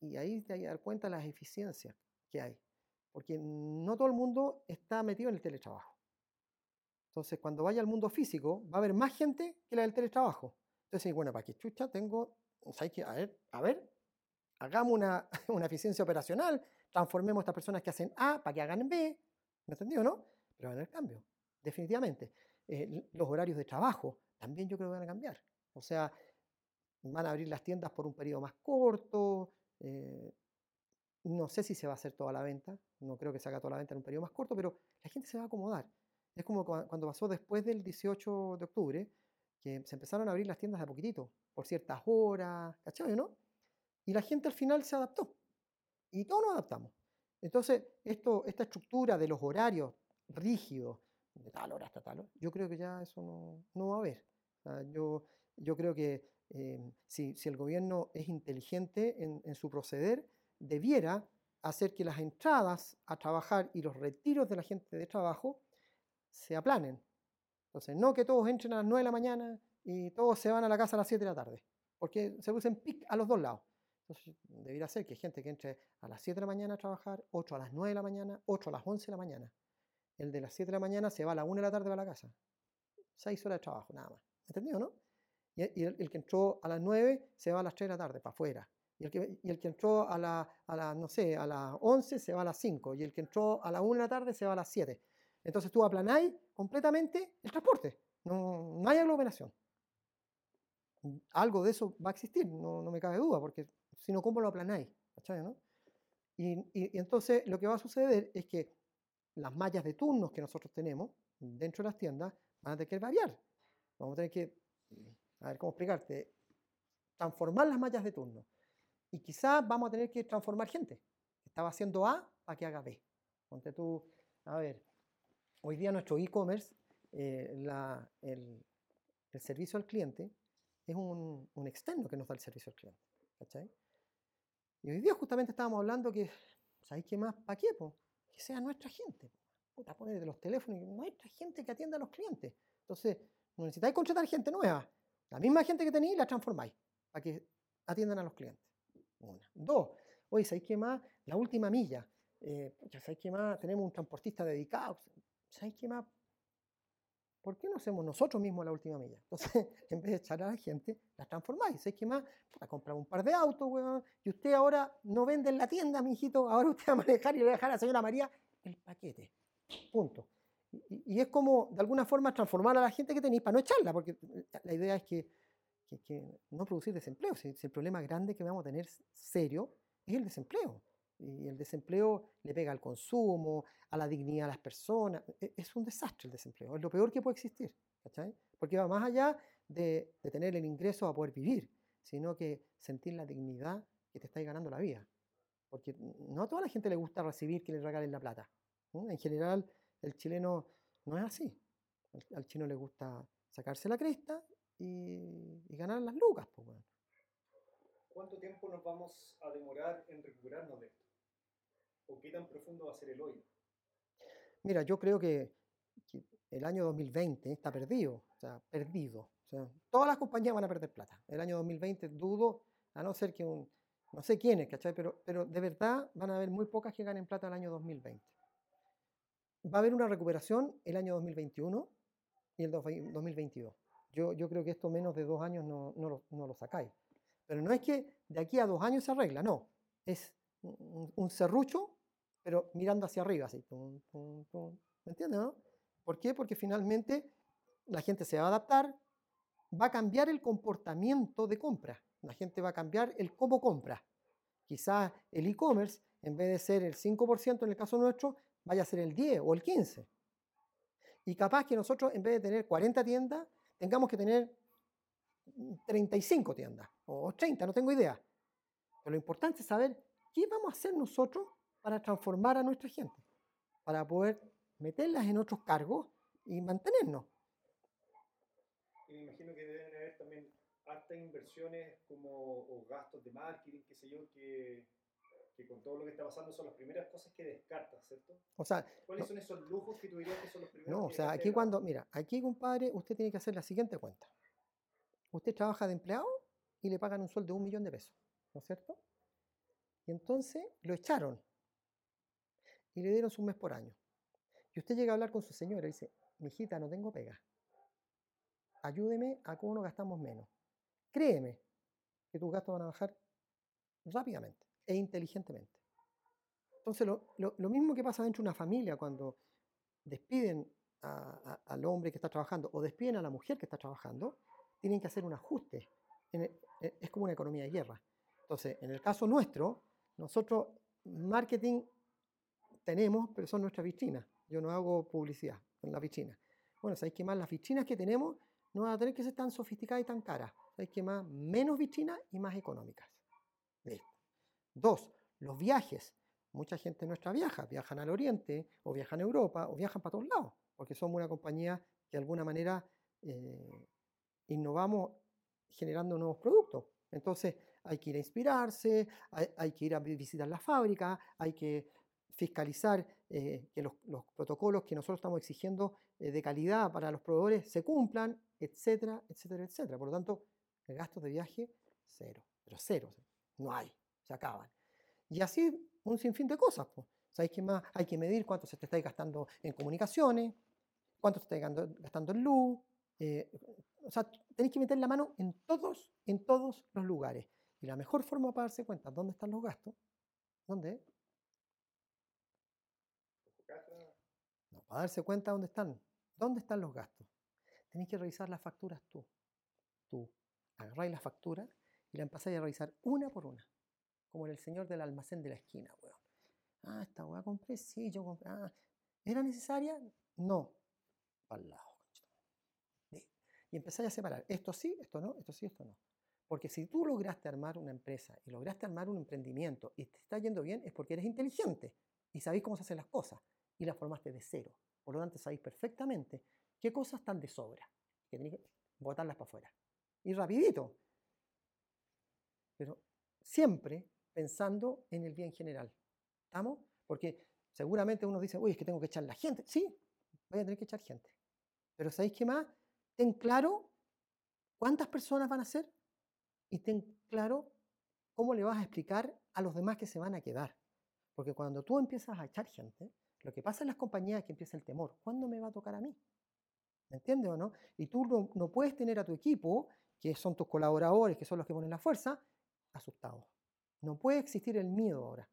y ahí te das cuenta de las eficiencias que hay. Porque no todo el mundo está metido en el teletrabajo. Entonces, cuando vaya al mundo físico, va a haber más gente que la del teletrabajo. Entonces, bueno, para que chucha tengo, hay que, a ver, a ver, hagamos una, una eficiencia operacional, transformemos a estas personas que hacen A para que hagan B. ¿Me entendido, no? Pero va a haber cambio, definitivamente. Eh, los horarios de trabajo también yo creo que van a cambiar. O sea, van a abrir las tiendas por un periodo más corto. Eh, no sé si se va a hacer toda la venta, no creo que se haga toda la venta en un periodo más corto, pero la gente se va a acomodar. Es como cuando pasó después del 18 de octubre, que se empezaron a abrir las tiendas de a poquitito, por ciertas horas, ¿cachai, no? Y la gente al final se adaptó. Y todos nos adaptamos. Entonces, esta estructura de los horarios rígidos, de tal hora hasta tal hora, yo creo que ya eso no, va a haber. yo, creo que eh, si, el gobierno es inteligente en, su proceder, debiera hacer que las entradas a trabajar y los retiros de la gente de trabajo se aplanen. Entonces, no que todos entren a las 9 de la mañana y todos se van a la casa a las 7 de la tarde, porque se usen pic a los dos lados. Entonces, debería ser que hay gente que entre a las 7 de la mañana a trabajar, 8 a las 9 de la mañana, 8 a las 11 de la mañana. El de las 7 de la mañana se va a las 1 de la tarde para la casa. 6 horas de trabajo, nada más. ¿Entendido, no? Y, el, que entró a las 9 se va a las 3 de la tarde, para afuera. Y el que, y el que entró a las, a la, no sé, a las 11 se va a las 5. Y el que entró a las 1 de la tarde se va a las 7. Entonces tú aplanáis completamente el transporte. No, no hay aglomeración. Algo de eso va a existir, no, no me cabe duda, porque si no, ¿cómo lo aplanáis? No? Y, entonces lo que va a suceder es que las mallas de turnos que nosotros tenemos dentro de las tiendas van a tener que variar. Vamos a tener que, a ver cómo explicarte, transformar las mallas de turno. Y quizás vamos a tener que transformar gente. Estaba haciendo A para que haga B. Ponte tú, a ver, Hoy día nuestro e-commerce, eh, el, el, servicio al cliente, es un, un, externo que nos da el servicio al cliente. ¿cachai? Y hoy día justamente estábamos hablando que, ¿sabéis qué más? ¿Para qué? Que sea nuestra gente. Puta, poner de los teléfonos, nuestra gente que atienda a los clientes. Entonces, no necesitáis contratar gente nueva. La misma gente que tenéis la transformáis para que atiendan a los clientes. Una. Dos, oye, ¿sabéis qué más? La última milla. Eh, ¿Sabéis qué más? Tenemos un transportista dedicado. ¿sabes qué más? ¿Por qué no hacemos nosotros mismos la última milla? Entonces, en vez de echar a la gente, la transformáis. ¿Sabes qué más? La comprar un par de autos, weón. Y usted ahora no vende en la tienda, mi hijito. Ahora usted va a manejar y le va a dejar a la señora María el paquete. Punto. Y, es como, de alguna forma, transformar a la gente que tenéis para no echarla, porque la idea es que, que, no producir desempleo. Si, si el problema grande que vamos a tener serio es el desempleo. Y el desempleo le pega al consumo, a la dignidad de las personas. E, es un desastre el desempleo, es lo peor que puede existir. ¿cachai? Porque va más allá de, tener el ingreso a poder vivir, sino que sentir la dignidad que te estáis ganando la vida. Porque no a toda la gente le gusta recibir que le regalen la plata. En general, el chileno no es así. Al, chino le gusta sacarse la cresta y, y ganar las lucas. Pues, bueno. ¿Cuánto tiempo nos vamos a demorar en recuperarnos de esto? ¿O qué tan profundo va a ser el hoyo? Mira, yo creo que, el año 2020 está perdido, o sea, perdido. O sea, todas las compañías van a perder plata. El año 2020 dudo, a no ser que un, no sé quiénes, ¿cachai? Pero, pero de verdad van a haber muy pocas que ganen plata el año 2020. Va a haber una recuperación el año 2021 y el 2022. Yo, yo creo que esto menos de dos años no, no, lo, no lo sacáis. Pero no es que de aquí a dos años se arregla, no. Es un, serrucho, pero mirando hacia arriba, así. ¿Me entiendes, no? ¿Por qué? Porque finalmente la gente se va a adaptar, va a cambiar el comportamiento de compra. La gente va a cambiar el cómo compra. Quizás el e-commerce, en vez de ser el 5% en el caso nuestro, vaya a ser el 10 o el 15. Y capaz que nosotros, en vez de tener 40 tiendas, tengamos que tener 35 tiendas o 30, no tengo idea. Pero lo importante es saber qué vamos a hacer nosotros para transformar a nuestra gente, para poder meterlas en otros cargos y mantenernos. Y me imagino que deben haber también hartas inversiones como o gastos de marketing, qué sé yo, que, que con todo lo que está pasando son las primeras cosas que descartas, ¿cierto? O sea, ¿Cuáles son esos lujos que tú dirías que son los primeros? no, o sea, aquí cuando, mira, aquí compadre, usted tiene que hacer la siguiente cuenta. Usted trabaja de empleado y le pagan un sueldo de un millón de pesos, ¿no es cierto? Y entonces lo echaron y le dieron su mes por año. Y usted llega a hablar con su señora y dice, mijita, no tengo pega. Ayúdeme a cómo nos gastamos menos. Créeme que tus gastos van a bajar rápidamente e inteligentemente. Entonces, lo, lo- mismo que pasa dentro de una familia cuando despiden al hombre que está trabajando o despiden a la mujer que está trabajando, tienen que hacer un ajuste. E- es como una economía de guerra. Entonces, en el caso nuestro, nosotros marketing tenemos, pero son nuestras vitrinas. Yo no hago publicidad en la vitrina. Bueno, ¿sabéis qué más? Las vitrinas que tenemos no van a tener que ser tan sofisticadas y tan caras. ¿Sabéis qué más? Menos vitrinas y más económicas. Dos, los viajes. Mucha gente nuestra viaja, viajan al Oriente, o viajan a Europa, o viajan para todos lados, porque somos una compañía que de alguna manera eh, innovamos generando nuevos productos. Entonces hay que ir a inspirarse, hay, hay que ir a vi- visitar la fábrica, hay que fiscalizar eh, que los, los protocolos que nosotros estamos exigiendo eh, de calidad para los proveedores se cumplan, etcétera, etcétera, etcétera. Por lo tanto, gastos de viaje, cero, pero cero, no hay, se acaban. Y así un sinfín de cosas. pues. ¿Sabéis qué más? Hay que medir cuánto se te está gastando en comunicaciones, cuánto se está gastando- gastando en luz. eh, o sea, tenéis que meter la mano en todos, en todos los lugares. Y la mejor forma para darse cuenta dónde están los gastos, ¿dónde? No, para darse cuenta dónde están, dónde están los gastos. Tenéis que revisar las facturas tú. Tú agarráis las facturas y la empezáis a revisar una por una. Como en el señor del almacén de la esquina, weón. Ah, esta weá compré, sí, yo compré. Ah, ¿Era necesaria? No. Al lado. Y empezáis a separar. Esto sí, esto no, esto sí, esto no. Porque si tú lograste armar una empresa y lograste armar un emprendimiento y te está yendo bien, es porque eres inteligente y sabéis cómo se hacen las cosas y las formaste de cero. Por lo tanto, sabéis perfectamente qué cosas están de sobra, que tenéis que botarlas para afuera. Y rapidito. Pero siempre pensando en el bien general. ¿Estamos? Porque seguramente uno dice, uy, es que tengo que echar la gente. Sí, voy a tener que echar gente. Pero ¿sabéis qué más? Ten claro cuántas personas van a ser y ten claro cómo le vas a explicar a los demás que se van a quedar. Porque cuando tú empiezas a echar gente, lo que pasa en las compañías es que empieza el temor. ¿Cuándo me va a tocar a mí? ¿Me entiendes o no? Y tú no, puedes tener a tu equipo, que son tus colaboradores, que son los que ponen la fuerza, asustados. No puede existir el miedo ahora.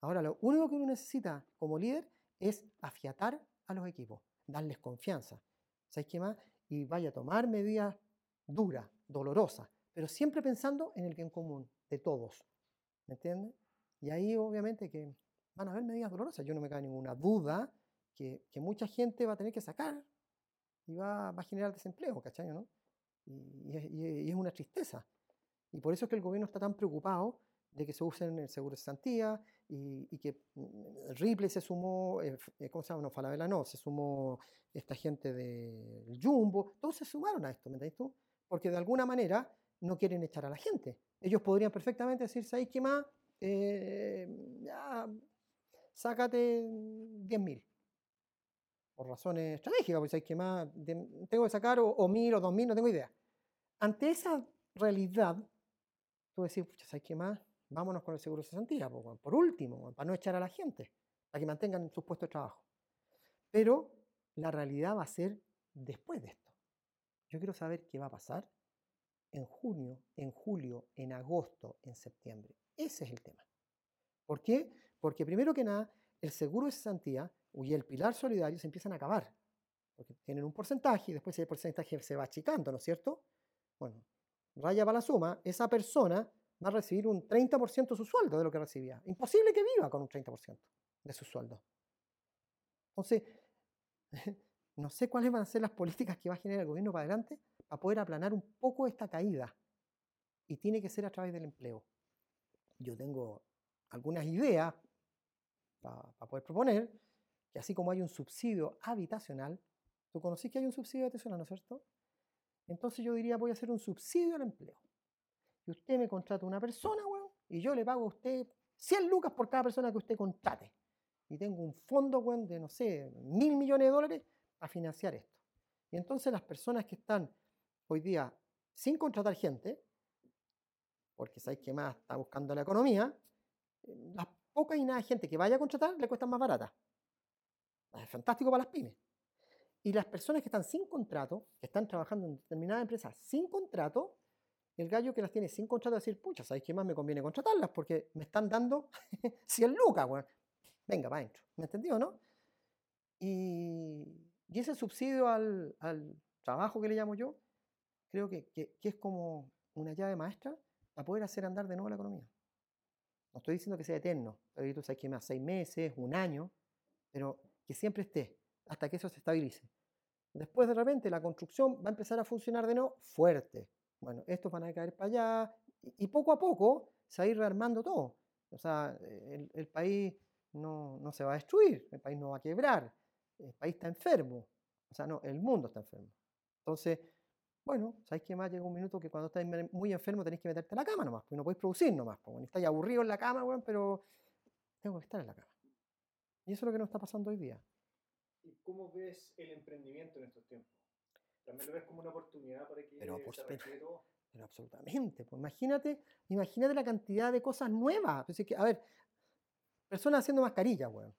Ahora, lo único que uno necesita como líder es afiatar a los equipos, darles confianza. ¿Sabes qué más? Y vaya a tomar medidas duras, dolorosas, pero siempre pensando en el bien común de todos. ¿Me entiendes? Y ahí obviamente que van a haber medidas dolorosas. Yo no me cabe ninguna duda que, mucha gente va a tener que sacar y va, a generar desempleo, ¿cachai? ¿no? Y, es- una tristeza. Y por eso es que el gobierno está tan preocupado de que se usen el seguro de cesantía y, que mm, Ripley se sumó, eh, eh, ¿cómo se llama? No, Falabella no, se sumó esta gente del Jumbo, todos se sumaron a esto, ¿me entiendes tú? Porque de alguna manera no quieren echar a la gente. Ellos podrían perfectamente decir, ¿sabes qué más? Eh, ya, sácate 10.000 por razones estratégicas, porque ¿sabes qué más? Tengo que sacar o, o 1.000 o 2.000, no tengo idea. Ante esa realidad, tú decís, pucha, ¿sabes qué más? Vámonos con el seguro de cesantía, por último, para no echar a la gente, para que mantengan sus puestos de trabajo. Pero la realidad va a ser después de esto. Yo quiero saber qué va a pasar en junio, en julio, en agosto, en septiembre. Ese es el tema. ¿Por qué? Porque primero que nada, el seguro de cesantía y el pilar solidario se empiezan a acabar. Porque tienen un porcentaje y después ese porcentaje se va achicando, ¿no es cierto? Bueno, raya para la suma, esa persona va a recibir un 30% de su sueldo de lo que recibía. Imposible que viva con un 30% de su sueldo. Entonces, no sé cuáles van a ser las políticas que va a generar el gobierno para adelante a poder aplanar un poco esta caída. Y tiene que ser a través del empleo. Yo tengo algunas ideas para poder proponer que así como hay un subsidio habitacional, ¿tú conocís que hay un subsidio habitacional, no es cierto? Entonces yo diría, voy a hacer un subsidio al empleo. Y usted me contrata una persona, weón, y yo le pago a usted 100 lucas por cada persona que usted contrate. Y tengo un fondo, weón, de, no sé, mil millones de dólares a financiar esto. Y entonces las personas que están hoy día sin contratar gente, porque sabéis que más está buscando la economía, eh, las pocas y nada gente que vaya a contratar le cuestan más barata. Es fantástico para las pymes. Y las personas que están sin contrato, que están trabajando en determinadas empresas sin contrato, el gallo que las tiene sin contrato decir, pucha, ¿sabéis qué más me conviene contratarlas? Porque me están dando 100 lucas, weón. Venga, va adentro. ¿Me entendió, no? Y, ese subsidio al, trabajo que le llamo yo, creo que, que, que, es como una llave maestra para poder hacer andar de nuevo la economía. No estoy diciendo que sea eterno, pero tú sabes que más, seis meses, un año, pero que siempre esté hasta que eso se estabilice. Después de repente la construcción va a empezar a funcionar de nuevo fuerte. Bueno, estos van a caer para allá y poco a poco se va a ir rearmando todo. O sea, el, el país no, no, se va a destruir, el país no va a quebrar, el país está enfermo. O sea, no, el mundo está enfermo. Entonces, bueno, ¿sabéis qué más? Llega un minuto que cuando estás muy enfermo tenés que meterte en la cama nomás, porque no podéis producir nomás. Porque estáis aburrido en la cama, bueno, pero tengo que estar en la cama. Y eso es lo que nos está pasando hoy día. ¿Y cómo ves el emprendimiento en estos tiempos? ¿También lo ves como una oportunidad para que pero, se pero, pero absolutamente. Pues imagínate, imagínate la cantidad de cosas nuevas. Es que, a ver, personas haciendo mascarillas, weón.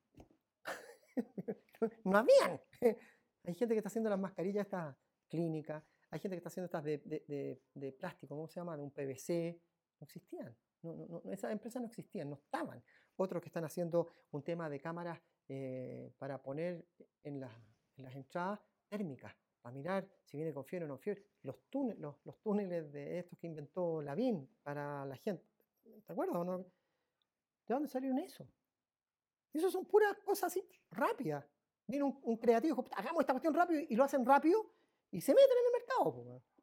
no habían. Hay gente que está haciendo las mascarillas estas clínicas, hay gente que está haciendo estas de, plástico, ¿cómo se llama? Un PVC. No existían. No, no, no, esas empresas no existían, no estaban. Otros que están haciendo un tema de cámaras eh, para poner en, la, en, las entradas térmicas, para mirar si viene con fiebre o no fiebre. Los, túneles, los, túneles de estos que inventó Lavín para la gente. ¿Te acuerdas o no? ¿De dónde salieron eso? Eso son puras cosas así rápidas. Viene un, un creativo, hagamos esta cuestión rápido y lo hacen rápido y se meten en el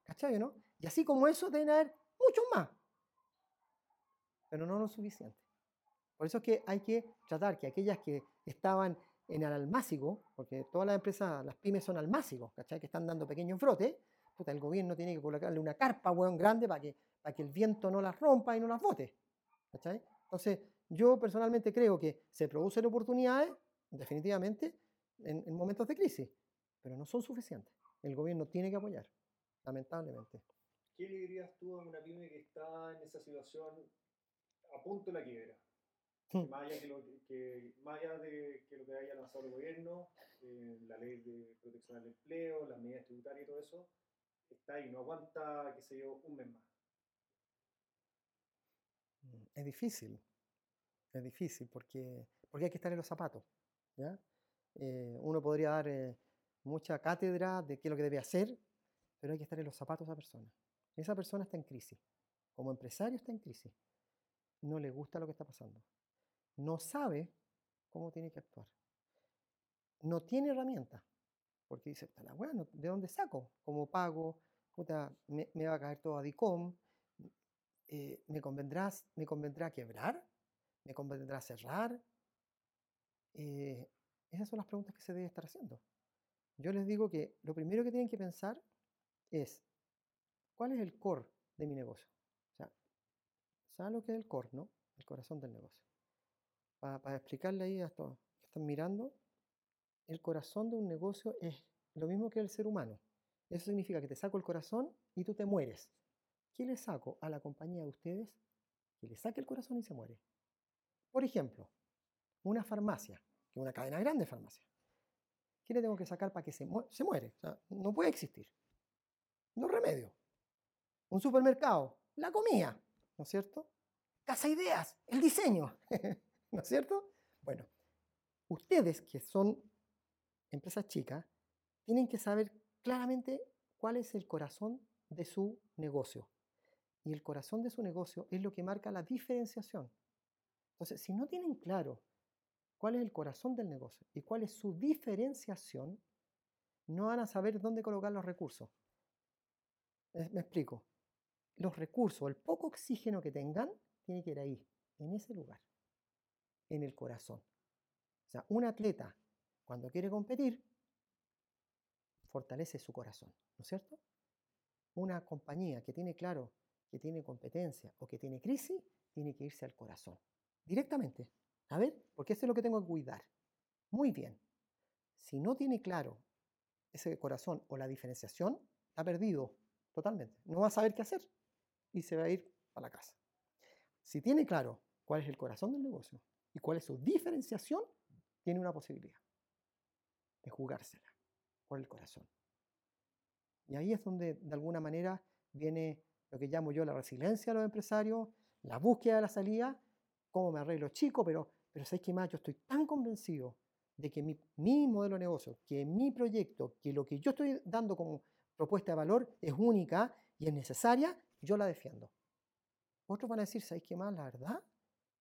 ¿Cachai? ¿no? Y así como eso, deben haber muchos más. Pero no lo suficiente. Por eso es que hay que tratar que aquellas que estaban en el almácigo, porque todas las empresas, las pymes son almácigos, ¿cachai? Que están dando pequeños brotes, puta, el gobierno tiene que colocarle una carpa, hueón, grande para que, para que el viento no las rompa y no las bote, ¿cachai? Entonces, yo personalmente creo que se producen oportunidades, definitivamente, en, en momentos de crisis, pero no son suficientes. El gobierno tiene que apoyar, lamentablemente. ¿Qué le dirías tú a una pyme que está en esa situación a punto de la quiebra? Hmm. Más allá, de lo que, más allá de que lo que haya lanzado el gobierno, eh, la ley de protección al empleo, las medidas tributarias y todo eso, está ahí, no aguanta, qué sé yo, un mes más. Mm, es difícil, es difícil porque, porque hay que estar en los zapatos. ¿ya? Eh, uno podría dar eh, mucha cátedra de qué es lo que debe hacer, pero hay que estar en los zapatos de esa persona. Esa persona está en crisis, como empresario está en crisis, no le gusta lo que está pasando no sabe cómo tiene que actuar. No tiene herramientas, porque dice, la bueno, ¿de dónde saco? ¿Cómo pago? Puta, me, va a caer todo a DICOM? Eh, ¿me, convendrá, ¿Me convendrá quebrar? ¿Me convendrá cerrar? Eh, esas son las preguntas que se debe estar haciendo. Yo les digo que lo primero que tienen que pensar es, ¿cuál es el core de mi negocio? O sea, ¿saben lo que es el core, no? El corazón del negocio para, explicarle ahí a estos que están mirando, el corazón de un negocio es lo mismo que el ser humano. Eso significa que te saco el corazón y tú te mueres. ¿Qué le saco a la compañía de ustedes? Que le saque el corazón y se muere. Por ejemplo, una farmacia, una cadena grande de farmacia. ¿Qué le tengo que sacar para que se, mu se muere? No puede existir. No remedio. Un supermercado, la comida, ¿no es cierto? Casa Ideas, el diseño. ¿no es cierto? Bueno, ustedes que son empresas chicas, tienen que saber claramente cuál es el corazón de su negocio. Y el corazón de su negocio es lo que marca la diferenciación. Entonces, si no tienen claro cuál es el corazón del negocio y cuál es su diferenciación, no van a saber dónde colocar los recursos. Eh, Me explico. Los recursos, el poco oxígeno que tengan, tiene que ir ahí, en ese lugar, en el corazón. O sea, un atleta, cuando quiere competir, fortalece su corazón, ¿no es cierto? Una compañía que tiene claro que tiene competencia o que tiene crisis, tiene que irse al corazón, directamente. A ver, porque eso es lo que tengo que cuidar. Muy bien. Si no tiene claro ese corazón o la diferenciación, está perdido totalmente. No va a saber qué hacer y se va a ir a la casa. Si tiene claro cuál es el corazón del negocio y cuál es su diferenciación, tiene una posibilidad de jugársela por el corazón. Y ahí es donde de alguna manera viene lo que llamo yo la resiliencia de los empresarios, la búsqueda de la salida, cómo me arreglo chico, pero, pero ¿sabes qué más? Yo estoy tan convencido de que mi, mi modelo de negocio, que mi proyecto, que lo que yo estoy dando como propuesta de valor es única y es necesaria, yo la defiendo. Otros van a decir, ¿sabes qué más? La verdad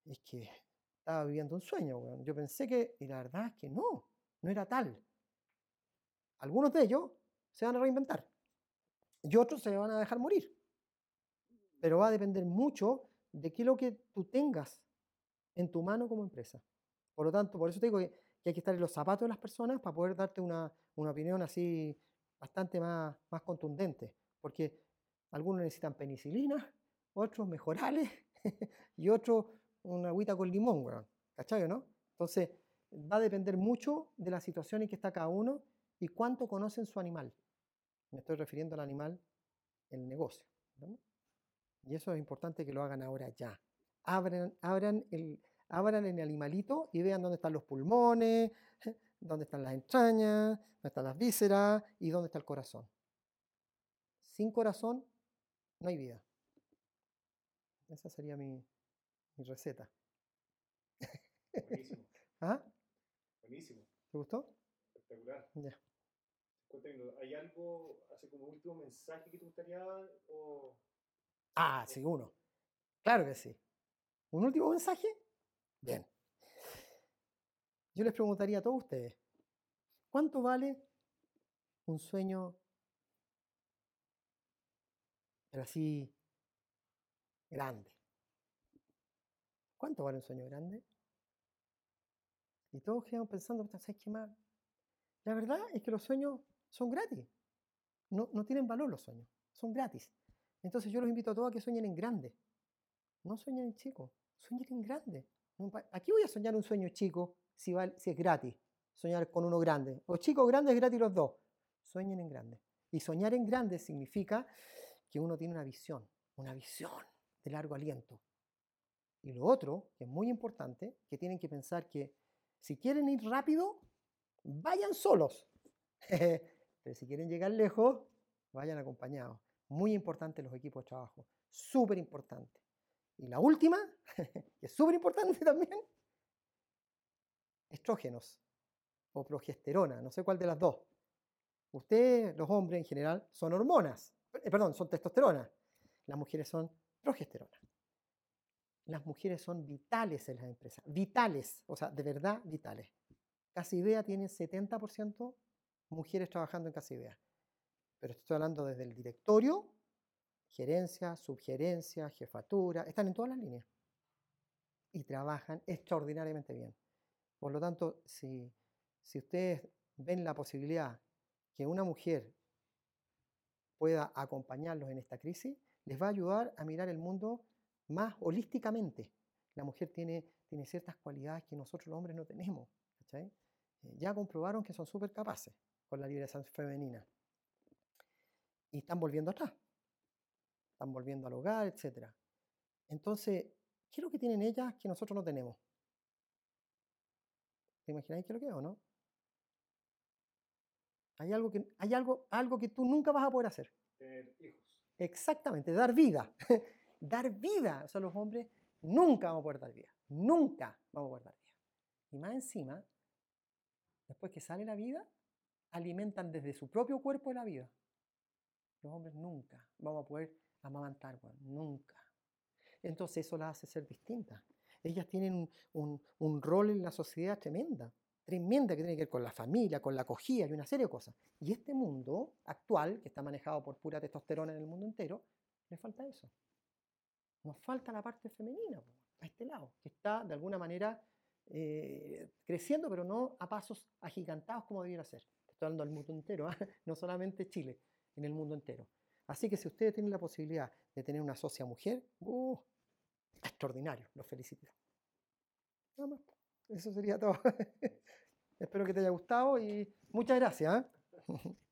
es que estaba viviendo un sueño. Yo pensé que, y la verdad es que no, no era tal. Algunos de ellos se van a reinventar y otros se van a dejar morir. Pero va a depender mucho de qué lo que tú tengas en tu mano como empresa. Por lo tanto, por eso te digo que, que hay que estar en los zapatos de las personas para poder darte una, una opinión así bastante más, más contundente. Porque algunos necesitan penicilina, otros mejorales y otros una agüita con limón, weón. ¿Cachai no? Entonces, va a depender mucho de la situación en que está cada uno y cuánto conocen su animal. Me estoy refiriendo al animal, el negocio. ¿no? Y eso es importante que lo hagan ahora ya. Abran, abran, el, abran el animalito y vean dónde están los pulmones, dónde están las entrañas, dónde están las vísceras y dónde está el corazón. Sin corazón no hay vida. Esa sería mi, mi receta. Buenísimo, ¿Ah? buenísimo, ¿Te gustó? espectacular. Ya. ¿hay algo, así como último mensaje que te gustaría o Ah, sí, uno. Claro que sí. ¿Un último mensaje? Bien. Yo les preguntaría a todos ustedes, ¿cuánto vale un sueño, pero así, grande? ¿Cuánto vale un sueño grande? Y todos quedamos pensando, "Puta, ¿sabes qué más? La verdad es que los sueños son gratis. No, no tienen valor los sueños, son gratis. Entonces yo los invito a todos a que sueñen en grande. No sueñen en chico, sueñen en grande. Aquí voy a soñar un sueño chico si, es gratis. Soñar con uno grande. O chico grande es gratis los dos. Sueñen en grande. Y soñar en grande significa que uno tiene una visión, una visión de largo aliento. Y lo otro, que es muy importante, que tienen que pensar que si quieren ir rápido, vayan solos. Pero si quieren llegar lejos, vayan acompañados. Muy importante los equipos de trabajo, súper importante. Y la última, que es súper importante también, estrógenos o progesterona, no sé cuál de las dos. Ustedes, los hombres en general, son hormonas, eh, perdón, son testosterona. Las mujeres son progesterona. Las mujeres son vitales en las empresas, vitales, o sea, de verdad vitales. Casa Idea tiene 70% mujeres trabajando en Casa Idea. Pero estoy hablando desde el directorio, gerencia, subgerencia, jefatura, están en todas las líneas. Y trabajan extraordinariamente bien. Por lo tanto, si, si ustedes ven la posibilidad que una mujer pueda acompañarlos en esta crisis, les va a ayudar a mirar el mundo más holísticamente. La mujer tiene, tiene ciertas cualidades que nosotros los hombres no tenemos. Eh, Ya comprobaron que son súper capaces con la liberación femenina. Y están volviendo atrás. Están volviendo al hogar, etc. Entonces, ¿qué es lo que tienen ellas que nosotros no tenemos? ¿Te imagináis qué es lo que es o no? Hay algo que, hay algo, algo que tú nunca vas a poder hacer. tener hijos? Exactamente, dar vida. dar vida. O sea, los hombres nunca vamos a poder dar vida. Nunca vamos a poder dar vida. Y más encima, después que sale la vida, alimentan desde su propio cuerpo la vida. Los hombres nunca vamos a poder amamantar, weón, nunca. Entonces eso las hace ser distintas. Ellas tienen un rol en la sociedad tremenda. tremenda que tiene que ver con la familia, con la acogida y una serie de cosas. Y este mundo actual, que está manejado por pura testosterona en el mundo entero, le falta eso. Nos falta la parte femenina a este lado, que está de alguna manera eh, creciendo, pero no a pasos agigantados como debiera ser. Estoy hablando del mundo entero, ¿ah? no solamente Chile, en el mundo entero. Así que si ustedes tienen la posibilidad de tener una socia mujer, uh, extraordinario, los felicito. Nada más. Eso sería todo. Espero que te haya gustado y muchas gracias. ¿eh?